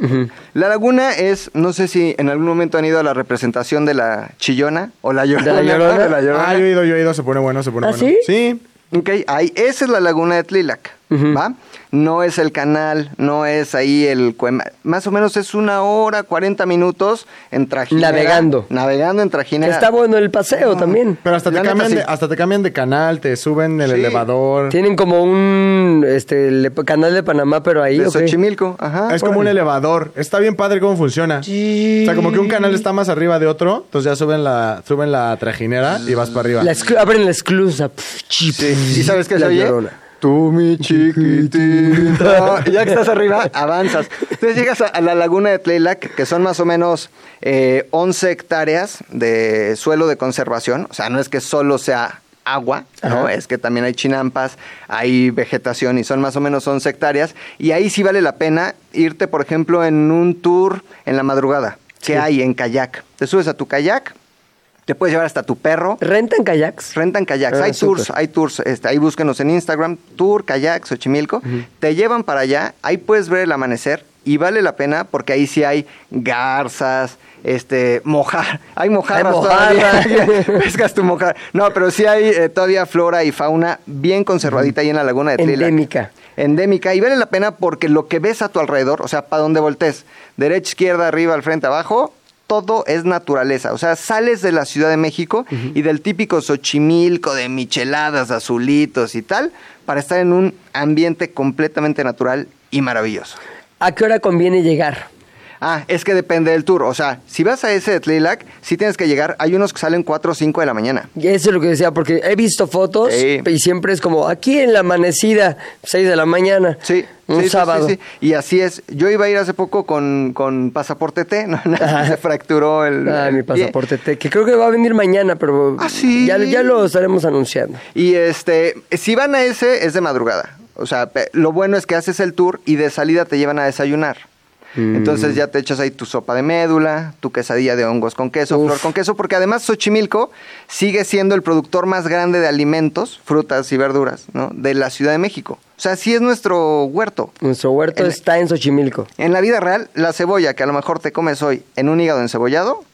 La laguna es, no sé si en algún momento han ido a la representación de la Chillona o la Llorona. la ¿no? Llorona? De la Llorona. Ah, yo he ido, yo he ido, se pone bueno, se pone ¿Ah, bueno. sí? Sí. Ok, ahí, esa es la laguna de Tlilac, ¿va? No es el canal, no es ahí el... Más o menos es una hora, 40 minutos en trajinera. Navegando. Navegando en trajinera. está bueno el paseo también. Pero hasta te, cambian de, hasta te cambian de canal, te suben el Sí. elevador. Tienen como un este le- canal de Panamá, pero ahí. De ¿o qué? Xochimilco, ajá. Es como un elevador. Está bien padre cómo funciona. O sea, como que un canal está más arriba de otro, entonces ya suben la, suben la trajinera y vas para arriba. La abren la esclusa. Sí. ¿Y sabes qué se la oye? Llorona. Tú, mi chiquitita. <laughs> Ya que estás arriba, avanzas. Entonces llegas a, a la laguna de Tleilac, que son más o menos eh, 11 hectáreas de suelo de conservación. O sea, no es que solo sea agua, ¿no? Ajá. Es que también hay chinampas, hay vegetación y son más o menos 11 hectáreas. Y ahí sí vale la pena irte, por ejemplo, en un tour en la madrugada. que hay en kayak? Te subes a tu kayak, te puedes llevar hasta tu perro. ¿Rentan kayaks? Rentan kayaks, Ah, hay tours, hay tours, este, ahí búsquenos en Instagram, Tour Kayak Xochimilco, te llevan para allá, ahí puedes ver el amanecer y vale la pena porque ahí sí hay garzas, este, mojar, <laughs> hay mojarras Hay todavía, mojarra. <laughs> <laughs> pescas tu mojar, no, pero sí hay eh, todavía flora y fauna bien conservadita ahí en la laguna de Tlilac. Endémica. Endémica y vale la pena porque lo que ves a tu alrededor, o sea, para donde voltees, derecha, izquierda, arriba, al frente, abajo, todo es naturaleza. O sea, sales de la Ciudad de México y del típico Xochimilco de micheladas, azulitos y tal, para estar en un ambiente completamente natural y maravilloso. ¿A qué hora conviene llegar? Ah, es que depende del tour. O sea, si vas a ese de Tlilac, sí tienes que llegar. Hay unos que salen 4 o 5 de la mañana. Y Eso es lo que decía, porque he visto fotos Sí. y siempre es como aquí en la amanecida, 6 de la mañana. Sí, Un sí, sábado. sí. Y así es. Yo iba a ir hace poco con, con pasaporte T, ¿no? <laughs> se fracturó el. Ah, mi pie. pasaporte T, que creo que va a venir mañana, pero Ah, ¿sí? ya, ya lo estaremos anunciando. Y este, si van a ese, es de madrugada. O sea, lo bueno es que haces el tour y de salida te llevan a desayunar. Mm. Entonces ya te echas ahí tu sopa de médula, tu quesadilla de hongos con queso, Uf. flor con queso, porque además Xochimilco sigue siendo el productor más grande de alimentos, frutas y verduras, ¿no? De la Ciudad de México. O sea, sí es nuestro huerto. Nuestro huerto está en Xochimilco. En la vida real, la cebolla que a lo mejor te comes hoy en un hígado encebollado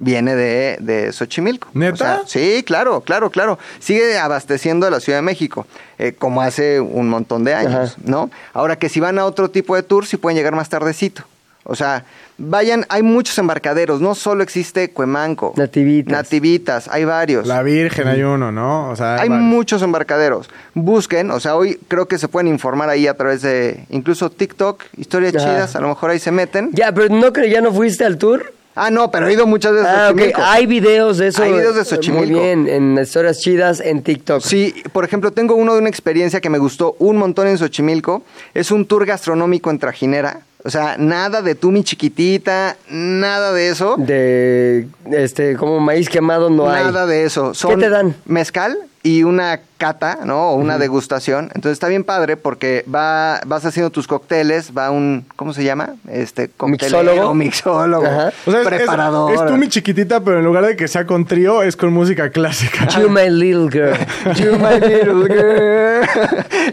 viene de, de Xochimilco. ¿Neta? O sea, sí, claro, claro, claro. Sigue abasteciendo a la Ciudad de México, eh, como hace un montón de años, Ajá. ¿no? Ahora que si van a otro tipo de tour, sí pueden llegar más tardecito. O sea, vayan, hay muchos embarcaderos, no solo existe Cuemanco. Nativitas. Nativitas, hay varios. La Virgen hay uno, ¿no? O sea, Hay muchos embarcaderos. Busquen, o sea, hoy creo que se pueden informar ahí a través de incluso TikTok, historias chidas, a lo mejor ahí se meten. Ya, pero no creo, ya no fuiste al tour. Ah, no, pero he ido muchas veces a Ah. Xochimilco. Hay videos de eso. Hay videos de Xochimilco. Muy bien, en historias chidas en TikTok. Sí, por ejemplo, tengo uno de una experiencia que me gustó un montón en Xochimilco. Es un tour gastronómico en Trajinera. O sea, nada de tú mi chiquitita, nada de eso. De, este, como maíz quemado no hay. Nada de eso. Son te dan? Mezcal y una cata, ¿no? O una degustación. Entonces está bien padre porque va, vas haciendo tus cócteles, va un, ¿cómo se llama? Este, Mixólogo. <laughs> mixólogo. O sea, es- es- preparador. Es, tú mi chiquitita, pero en lugar de que sea con trío, es con música clásica. <laughs> You my little girl. <laughs> You my little girl.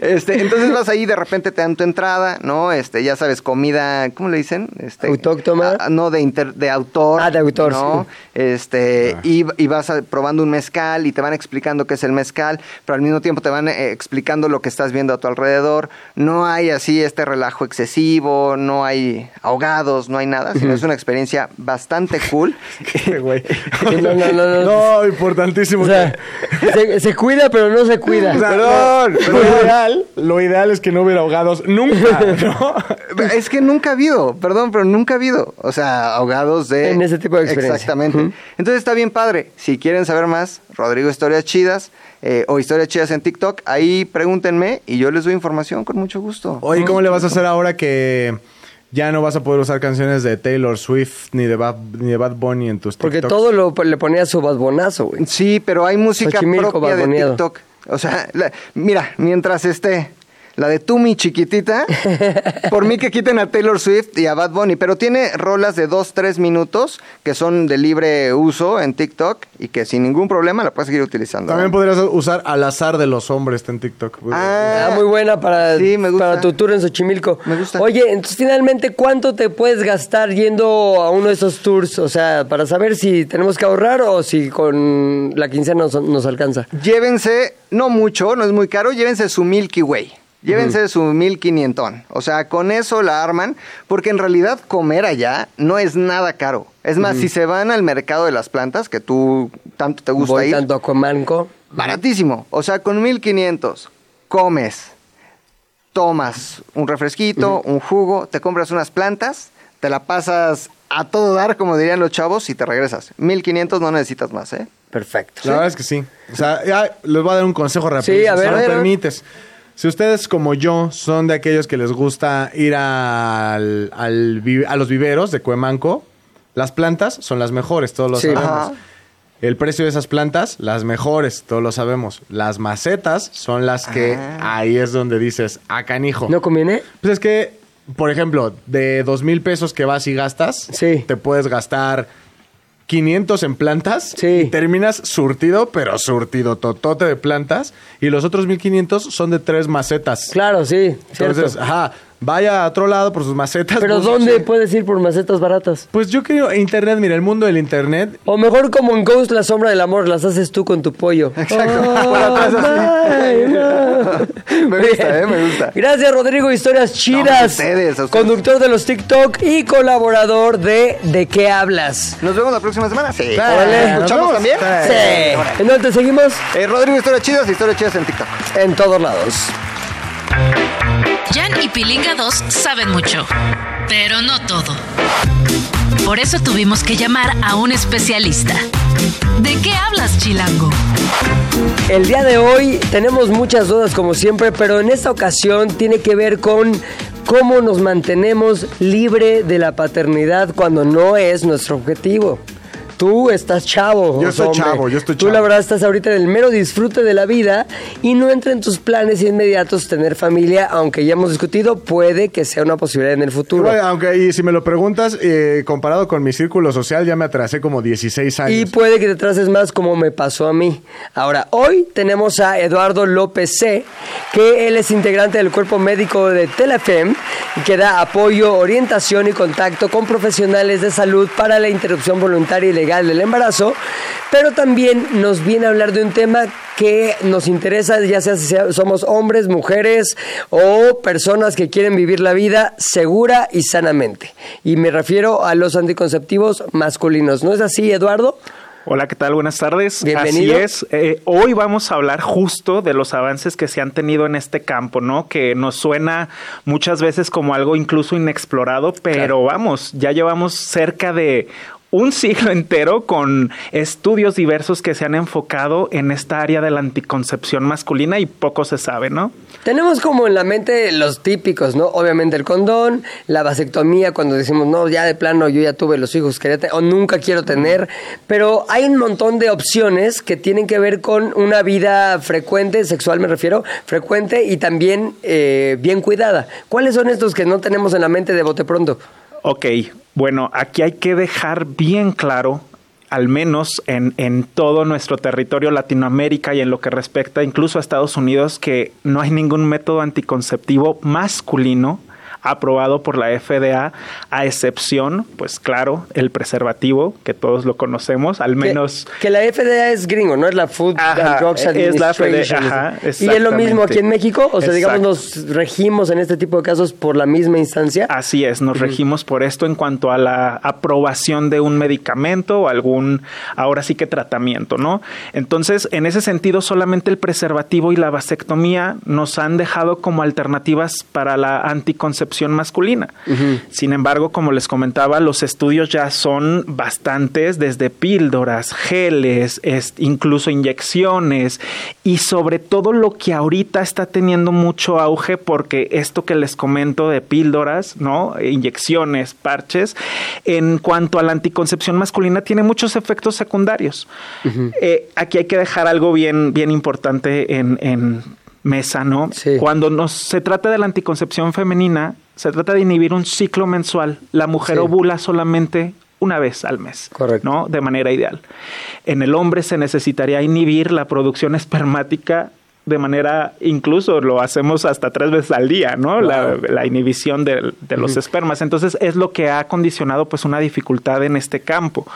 Este, entonces vas ahí, de repente te dan tu entrada, ¿no? Este, ya sabes, comida, ¿cómo le dicen? Este, ¿Autóctona? ah, no, de, inter- de autor. Ah, de autor, ¿no? Este, y, y vas a- probando un mezcal y te van explicando qué es el mezcal, pero al mismo tiempo te van eh, explicando lo que estás viendo a tu alrededor. No hay así este relajo excesivo, no hay ahogados, no hay nada, sino es una experiencia bastante cool. <laughs> güey. <laughs> No, no, no, no. No, importantísimo. O sea, <laughs> se, se cuida, pero no se cuida. O sea, Perdón, lo, perdón. lo ideal, lo ideal es que no hubiera ahogados nunca, ¿no? Es que nunca ha habido, perdón, pero nunca ha habido. O sea, ahogados de. En ese tipo de experiencia. Exactamente. Entonces está bien padre. Si quieren saber más, Rodrigo Historias Chidas eh, o Historias Chidas en TikTok, ahí pregúntenme y yo les doy información con mucho gusto. Oye, ¿cómo le vas a hacer ahora que ya no vas a poder usar canciones de Taylor Swift ni de Bad, ni de Bad Bunny en tus Porque TikToks? todo lo, le ponía su basbonazo, güey. Sí, pero hay música Xochimilco, propia de. TikTok. O sea, la- mira, mientras esté la de tú, mi chiquitita, <laughs> por mí que quiten a Taylor Swift y a Bad Bunny, pero tiene rolas de 2, 3 minutos que son de libre uso en TikTok y que sin ningún problema la puedes seguir utilizando. También podrías usar al azar de los hombres está en TikTok. Ah, Ah, muy buena para, sí, me gusta. para tu tour en Xochimilco. Me gusta. Oye, entonces finalmente, ¿cuánto te puedes gastar yendo a uno de esos tours? O sea, para saber si tenemos que ahorrar o si con la quincena nos, nos alcanza. Llévense, no mucho, no es muy caro, llévense su Milky Way. Llévense su 1500. O sea, con eso la arman, porque en realidad comer allá no es nada caro. Es más, si se van al mercado de las plantas, que tú tanto te gusta Voy ir, tanto a Comanco. baratísimo. O sea, con 1500 comes, tomas un refresquito, un jugo, te compras unas plantas, te la pasas a todo dar, como dirían los chavos, y te regresas. 1500 no necesitas más, ¿eh? Perfecto. La verdad es que sí. O sea, ya les voy a dar un consejo rápido. Sí, a si ver, me a ver. permites. Si ustedes, como yo, son de aquellos que les gusta ir al, al a los viveros de Cuemanco, las plantas son las mejores, todos lo Sí. sabemos. Ajá. El precio de esas plantas, las mejores, todos lo sabemos. Las macetas son las que Ah. ahí es donde dices, a canijo. ¿No conviene? Pues es que, por ejemplo, de dos mil pesos que vas y gastas, Sí. te puedes gastar 500 en plantas Sí. y terminas surtido, pero surtido totote de plantas. Y los otros 1500 son de tres macetas. Claro, sí, cierto. Entonces, ajá, vaya a otro lado por sus macetas. Pero ¿dónde puedes ir por macetas baratas? Pues yo creo, internet, mira, el mundo del internet. O mejor como en Ghost, la sombra del amor, las haces tú con tu pollo. Exacto. Oh, Por atrás así. no. <laughs> Me gusta, ¿eh? Me gusta. Gracias, Rodrigo. Historias No, chidas. a ustedes, a ustedes. Conductor de los TikTok y colaborador de ¿De qué hablas? Nos vemos la próxima semana. Sí. ¿Nos escuchamos también? Sí. ¿En dónde te seguimos? Eh, Rodrigo, historias chidas, historias chidas en TikTok. En todos lados. Jan y Pilinga 2 saben mucho, pero no todo. Por eso tuvimos que llamar a un especialista. ¿De qué hablas, Chilango? El día de hoy tenemos muchas dudas como siempre, pero en esta ocasión tiene que ver con cómo nos mantenemos libre de la paternidad cuando no es nuestro objetivo. Tú estás chavo. Yo hombre. chavo, yo estoy Tú la chavo. verdad estás ahorita en el mero disfrute de la vida y no entra en tus planes inmediatos tener familia, aunque ya hemos discutido, puede que sea una posibilidad en el futuro. Aunque, y si me lo preguntas, eh, comparado con mi círculo social, ya me atrasé como 16 años. Y puede que te traces más como me pasó a mí. Ahora, hoy tenemos a Eduardo López C., que él es integrante del cuerpo médico de Telefem y que da apoyo, orientación y contacto con profesionales de salud para la interrupción voluntaria y legal legal del embarazo, pero también nos viene a hablar de un tema que nos interesa, ya sea si somos hombres, mujeres o personas que quieren vivir la vida segura y sanamente. Y me refiero a los anticonceptivos masculinos. ¿No es así, Eduardo? Hola, ¿qué tal? Buenas tardes. Bienvenido. Así es. Eh, hoy vamos a hablar justo de los avances que se han tenido en este campo, ¿no? Que nos suena muchas veces como algo incluso inexplorado, pero Claro. vamos, ya llevamos cerca de un siglo entero con estudios diversos que se han enfocado en esta área de la anticoncepción masculina y poco se sabe, ¿no? Tenemos como en la mente los típicos, ¿no? Obviamente el condón, la vasectomía, cuando decimos, no, ya de plano yo ya tuve los hijos, te- o nunca quiero tener, pero hay un montón de opciones que tienen que ver con una vida frecuente, sexual me refiero, frecuente y también eh, bien cuidada. ¿Cuáles son estos que no tenemos en la mente de bote pronto? Ok, bueno, aquí hay que dejar bien claro, al menos en, en todo nuestro territorio Latinoamérica y en lo que respecta incluso a Estados Unidos, que no hay ningún método anticonceptivo masculino aprobado por la FDA, a excepción, pues claro, el preservativo, que todos lo conocemos, al menos... Que, que la FDA es gringo, ¿no? Es la Food Ajá, and Drugs es la Administration. FDA, ajá, y es lo mismo aquí en México, o sea, digamos, nos regimos en este tipo de casos por la misma instancia. Así es, nos regimos por esto en cuanto a la aprobación de un medicamento o algún, ahora sí que tratamiento, ¿no? Entonces, en ese sentido, solamente el preservativo y la vasectomía nos han dejado como alternativas para la anticoncepción masculina. Sin embargo, como les comentaba, los estudios ya son bastantes, desde píldoras, geles, es- incluso inyecciones y sobre todo lo que ahorita está teniendo mucho auge porque esto que les comento de píldoras, ¿no? Inyecciones, parches, en cuanto a la anticoncepción masculina tiene muchos efectos secundarios. Eh, aquí hay que dejar algo bien, bien importante en, en mesa, ¿no? Sí. Cuando nos, se trata de la anticoncepción femenina, se trata de inhibir un ciclo mensual. La mujer Sí. ovula solamente una vez al mes, Correcto. ¿no? De manera ideal. En el hombre se necesitaría inhibir la producción espermática de manera, incluso lo hacemos hasta tres veces al día, ¿no? Wow. la inhibición de, de los espermas. Entonces es lo que ha condicionado pues una dificultad en este campo.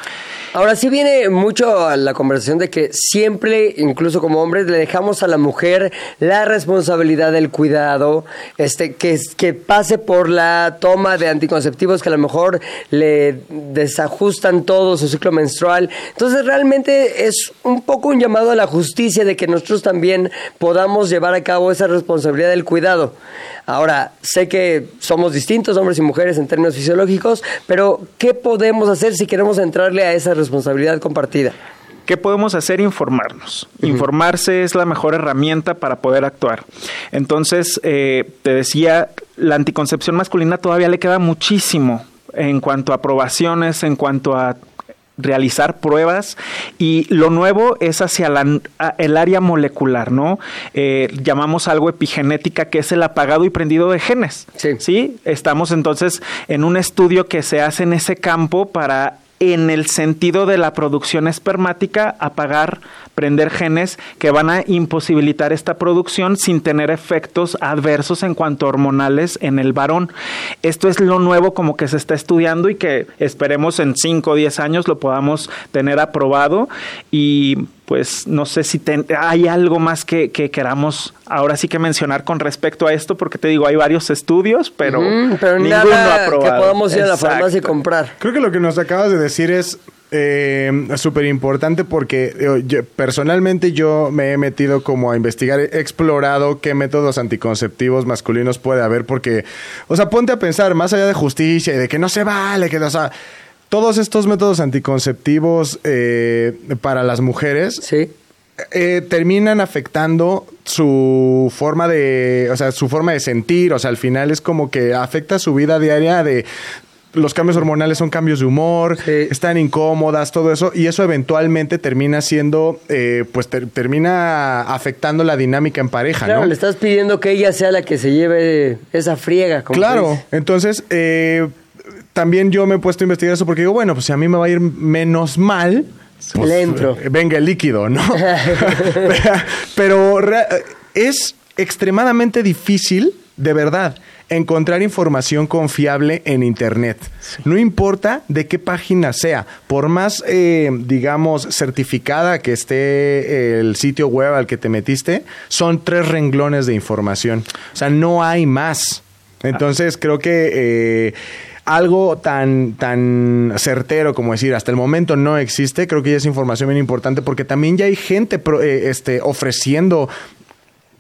Ahora sí viene mucho a la conversación de que siempre, incluso como hombres, le dejamos a la mujer la responsabilidad del cuidado, este, que, que pase por la toma de anticonceptivos que a lo mejor le desajustan todo su ciclo menstrual. Entonces realmente es un poco un llamado a la justicia de que nosotros también podamos llevar a cabo esa responsabilidad del cuidado. Ahora, sé que somos distintos, hombres y mujeres, en términos fisiológicos, pero ¿qué podemos hacer si queremos entrarle a esa responsabilidad compartida? ¿Qué podemos hacer? Informarnos. Informarse es la mejor herramienta para poder actuar. Entonces, eh, te decía, la anticoncepción masculina todavía le queda muchísimo en cuanto a aprobaciones, en cuanto a realizar pruebas y lo nuevo es hacia la- el área molecular, ¿no? Eh, llamamos algo epigenética que es el apagado y prendido de genes. Sí. ¿sí? Estamos entonces en un estudio que se hace en ese campo para en el sentido de la producción espermática, apagar, prender genes que van a imposibilitar esta producción sin tener efectos adversos en cuanto a hormonales en el varón. Esto es lo nuevo como que se está estudiando y que esperemos en 5 o 10 años lo podamos tener aprobado y pues no sé si ten- hay algo más que, que queramos ahora sí que mencionar con respecto a esto, porque te digo, hay varios estudios, pero, pero ninguno nada aprobado. que podamos ir a la farmacia y comprar. Creo que lo que nos acabas de decir es eh, súper importante porque eh, yo- personalmente yo me he metido como a investigar, he explorado qué métodos anticonceptivos masculinos puede haber porque, o sea, ponte a pensar, más allá de justicia y de que no se vale, que, o sea, todos estos métodos anticonceptivos eh, para las mujeres Sí. eh, terminan afectando su forma de, o sea, su forma de sentir, o sea, al final es como que afecta su vida diaria de los cambios hormonales son cambios de humor, Sí. están incómodas, todo eso, y eso eventualmente termina siendo, eh, pues ter- termina afectando la dinámica en pareja, Claro, ¿no? le estás pidiendo que ella sea la que se lleve esa friega. como Claro, entonces eh, también yo me he puesto a investigar eso porque digo, bueno, pues si a mí me va a ir menos mal, pues, Le entro. eh, venga el líquido, ¿no? <laughs> <laughs> pero rea- es extremadamente difícil, de verdad, encontrar información confiable en Internet. No importa de qué página sea, por más, eh, digamos, certificada que esté el sitio web al que te metiste, son tres renglones de información. O sea, no hay más. Entonces, creo que... eh, algo tan, tan certero como decir hasta el momento no existe, creo que ya es información bien importante porque también ya hay gente pro- eh, este, ofreciendo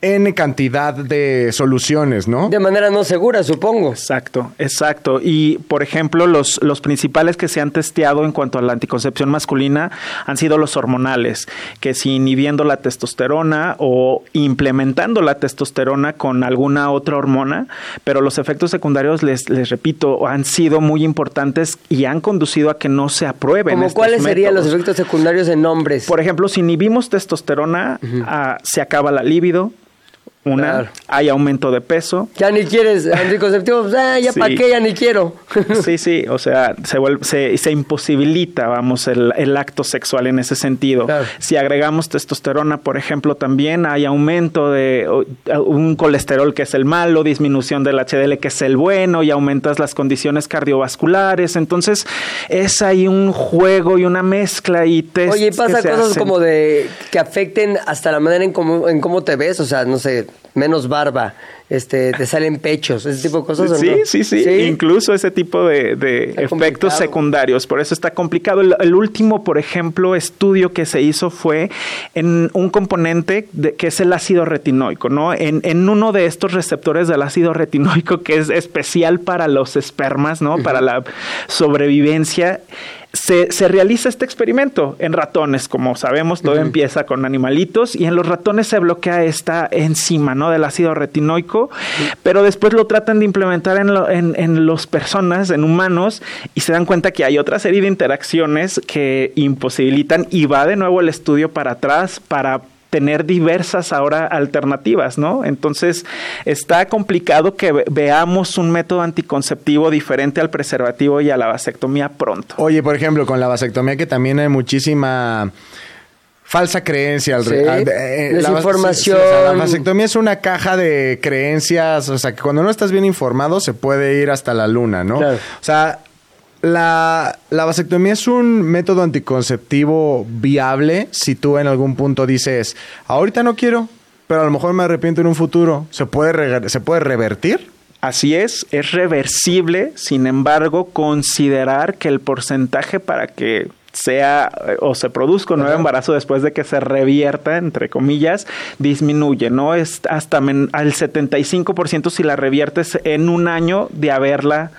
N cantidad de soluciones, ¿no? De manera no segura, supongo. Exacto, exacto. Y por ejemplo, los, los principales que se han testeado en cuanto a la anticoncepción masculina han sido los hormonales, que si inhibiendo la testosterona o implementando la testosterona con alguna otra hormona, pero los efectos secundarios, les, les repito, han sido muy importantes y han conducido a que no se aprueben. ¿Como estos cuáles serían los efectos secundarios en hombres? Por ejemplo, si inhibimos testosterona, ah, se acaba la libido. Una, Claro. hay aumento de peso, Ya ni quieres anticonceptivos, ah, ya Sí. para qué, ya ni quiero. <laughs> Sí, sí, o sea, se, vuelve- se, se imposibilita, vamos, el, el acto sexual en ese sentido. Claro. Si agregamos testosterona, por ejemplo, también hay aumento de o, un colesterol que es el malo, disminución del HDL que es el bueno y aumentas las condiciones cardiovasculares. Entonces, es ahí un juego y una mezcla y test Oye, y pasa cosas hacen. como de que afecten hasta la manera en cómo, en cómo te ves, o sea, no sé, menos barba, este, te salen pechos, ese tipo de cosas. ¿o Sí, no? sí, sí, Incluso ese tipo de, efectos complicado. secundarios. Por eso está complicado. El, el último, por ejemplo, estudio que se hizo fue en un componente de- que es el ácido retinoico, ¿no? En, en uno de estos receptores del ácido retinoico que es especial para los espermas, ¿no? Para la sobrevivencia. Se, se realiza este experimento en ratones, como sabemos, todo empieza con animalitos y en los ratones se bloquea esta enzima, ¿no? Del ácido retinoico, pero después lo tratan de implementar en, lo- en, en los personas, en humanos, y se dan cuenta que hay otra serie de interacciones que imposibilitan y va de nuevo el estudio para atrás para tener diversas ahora alternativas, ¿no? Entonces está complicado que ve- veamos un método anticonceptivo diferente al preservativo y a la vasectomía pronto. Oye, por ejemplo, con la vasectomía que también hay muchísima falsa creencia. al Sí, al- eh, la vas- desinformación. sí, sí, o sea, la vasectomía es una caja de creencias, o sea, que cuando no estás bien informado se puede ir hasta la luna, ¿no? Claro. O sea, la, la vasectomía es un método anticonceptivo viable si tú en algún punto dices, ahorita no quiero, pero a lo mejor me arrepiento en un futuro. ¿Se puede, ¿se puede revertir? Así es, es reversible, sin embargo, considerar que el porcentaje para que sea eh, o se produzca un nuevo embarazo después de que se revierta, entre comillas, disminuye, ¿no? Es hasta al 75% si la reviertes en un año de haberla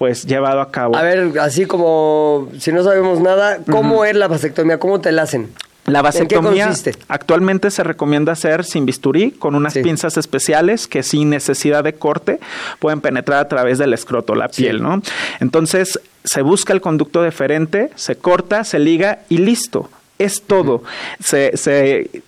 pues llevado a cabo. A ver, así como si no sabemos nada, ¿cómo es la vasectomía? ¿Cómo te la hacen? La vasectomía actualmente se recomienda hacer sin bisturí, con unas Sí. pinzas especiales que sin necesidad de corte pueden penetrar a través del escroto, la piel, ¿no? Entonces se busca el conducto deferente, se corta, se liga y listo. Es todo. Se, se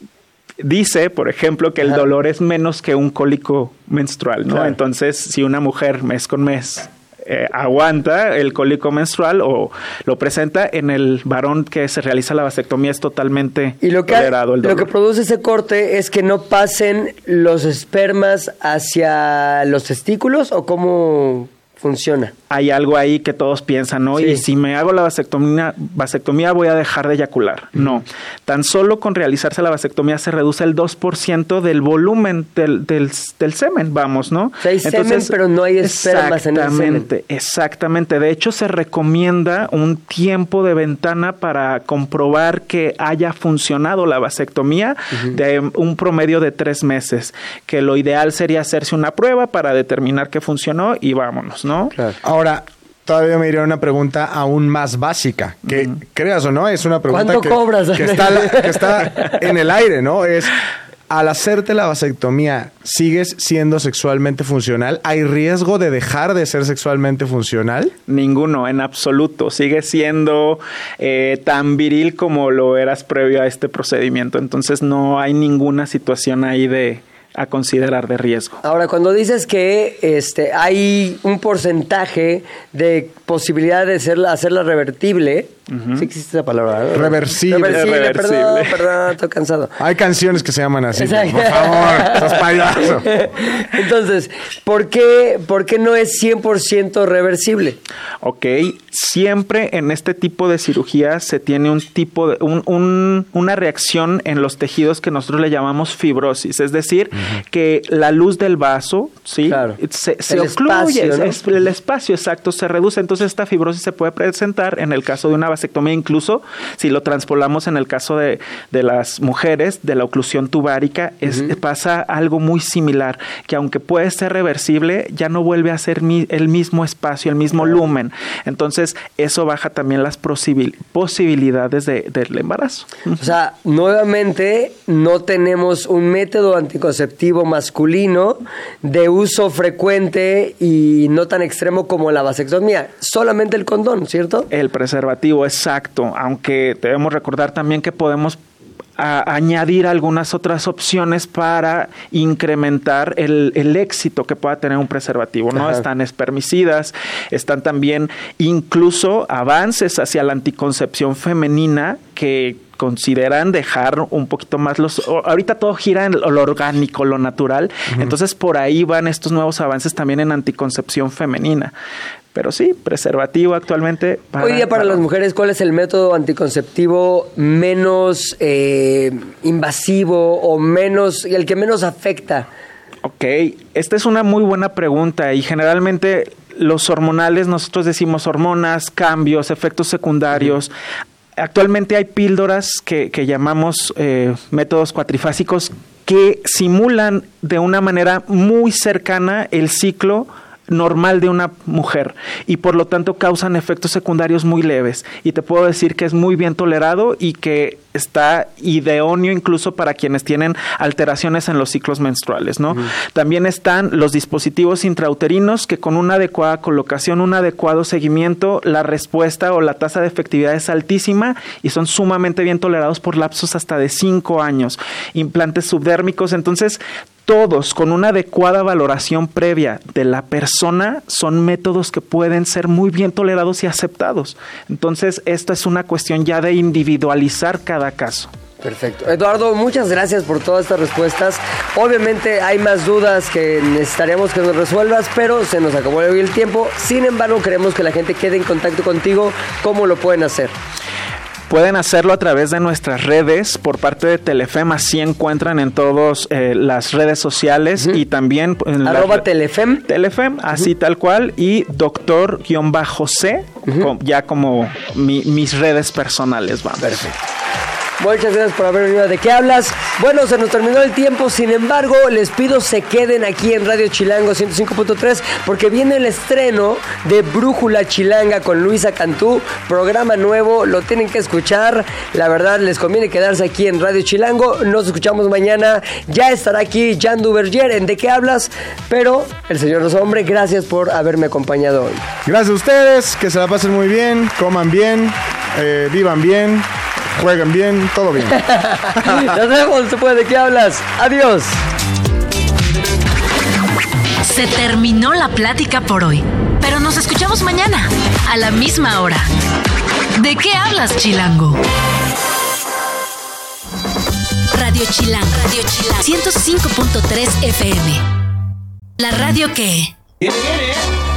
dice, por ejemplo, que el Ajá. dolor es menos que un cólico menstrual, ¿no? Claro. Entonces, si una mujer mes con mes eh, aguanta el cólico menstrual o lo presenta en el varón que se realiza la vasectomía es totalmente Y lo que, tolerado el lo dolor. que produce ese corte es que no pasen los espermas hacia los testículos o cómo funciona. Hay algo ahí que todos piensan, ¿no? Sí. Y si me hago la vasectomía, vasectomía voy a dejar de eyacular. No. Tan solo con realizarse la vasectomía se reduce el 2% del volumen del, del, del semen, vamos, ¿no? sea, hay semen, pero no hay espermas en el semen. Exactamente, exactamente. De hecho, se recomienda un tiempo de ventana para comprobar que haya funcionado la vasectomía de un promedio de tres meses. Que lo ideal sería hacerse una prueba para determinar que funcionó y vámonos, ¿no? Ahora, todavía me iría una pregunta aún más básica, que creas o no, es una pregunta ¿Cuánto que, cobras? que está, la- que está en el aire, ¿no? Es, al hacerte la vasectomía, ¿sigues siendo sexualmente funcional? ¿Hay riesgo de dejar de ser sexualmente funcional? Ninguno, en absoluto. Sigue siendo eh, tan viril como lo eras previo a este procedimiento. Entonces no hay ninguna situación ahí de, a considerar de riesgo. Ahora, cuando dices que este, hay un porcentaje de posibilidad de hacerla, hacerla revertible, sí existe esa palabra. ¿no? Reversible. Reversible, Reversible. perdón, perdón, estoy cansado. Hay canciones que se llaman así. Exacto. Por favor, sos payaso. <laughs> Entonces, ¿por qué, ¿por qué no es 100% reversible? Ok, siempre en este tipo de cirugía se tiene un tipo de un- un- una reacción en los tejidos que nosotros le llamamos fibrosis, es decir, que la luz del vaso, sí, Claro. se, se El ocluye, espacio, ¿no? es- el espacio exacto se reduce, entonces esta fibrosis se puede presentar en el caso de una vasectomía, incluso si lo transpolamos en el caso de, de las mujeres, de la oclusión tubárica, es, pasa algo muy similar, que aunque puede ser reversible, ya no vuelve a ser mi- el mismo espacio, el mismo lumen. Entonces, eso baja también las posibil- posibilidades de- del embarazo. O sea, nuevamente no tenemos un método anticonceptivo masculino de uso frecuente y no tan extremo como la vasectomía, solamente el condón, ¿cierto? El preservativo, exacto, aunque debemos recordar también que podemos a- añadir algunas otras opciones para incrementar el, el éxito que pueda tener un preservativo, ¿no? Ajá. Están espermicidas, están también incluso avances hacia la anticoncepción femenina que consideran dejar un poquito más los ahorita todo gira en lo lo orgánico, lo natural, entonces por ahí van estos nuevos avances también en anticoncepción femenina. Pero sí, preservativo actualmente. Hoy día para las mujeres, ¿cuál es el método anticonceptivo menos eh, invasivo o menos, el que menos afecta? Ok, esta es una muy buena pregunta y generalmente los hormonales, nosotros decimos hormonas, cambios, efectos secundarios. Actualmente hay píldoras que, que llamamos eh, métodos cuatrifásicos que simulan de una manera muy cercana el ciclo normal de una mujer y por lo tanto causan efectos secundarios muy leves y te puedo decir que es muy bien tolerado y que está ideóneo incluso para quienes tienen alteraciones en los ciclos menstruales, ¿no? También están los dispositivos intrauterinos que con una adecuada colocación, un adecuado seguimiento, la respuesta o la tasa de efectividad es altísima y son sumamente bien tolerados por lapsos hasta de 5 años. Implantes subdérmicos, entonces todos con una adecuada valoración previa de la persona son métodos que pueden ser muy bien tolerados y aceptados. Entonces, esta es una cuestión ya de individualizar cada caso. Perfecto. Eduardo, muchas gracias por todas estas respuestas. Obviamente hay más dudas que necesitaríamos que nos resuelvas, pero se nos acabó el tiempo. Sin embargo, queremos que la gente quede en contacto contigo. ¿Cómo lo pueden hacer? Pueden hacerlo a través de nuestras redes por parte de Telefem, así encuentran en todas las redes sociales y también en la Arroba re- Telefem. Telefem, así tal cual, y doctor-c, com- ya como mi- mis redes personales, vamos. Perfecto. Muchas gracias por haber venido. ¿De qué hablas? Bueno, se nos terminó el tiempo. Sin embargo, les pido se queden aquí en Radio Chilango 105.3 porque viene el estreno de Brújula Chilanga con Luisa Cantú. Programa nuevo, lo tienen que escuchar. La verdad, les conviene quedarse aquí en Radio Chilango. Nos escuchamos mañana. Ya estará aquí Jan Duverger en ¿De qué hablas? Pero el señor los hombre, gracias por haberme acompañado hoy. Gracias a ustedes, que se la pasen muy bien, coman bien, eh, vivan bien, jueguen bien, todo bien. <laughs> Nos vemos después de qué hablas. Adiós. Se terminó la plática por hoy, pero nos escuchamos mañana, a la misma hora. ¿De qué hablas, Chilango? Radio Chilango, Radio Chilango, 105.3 FM. La radio que... Viene, viene.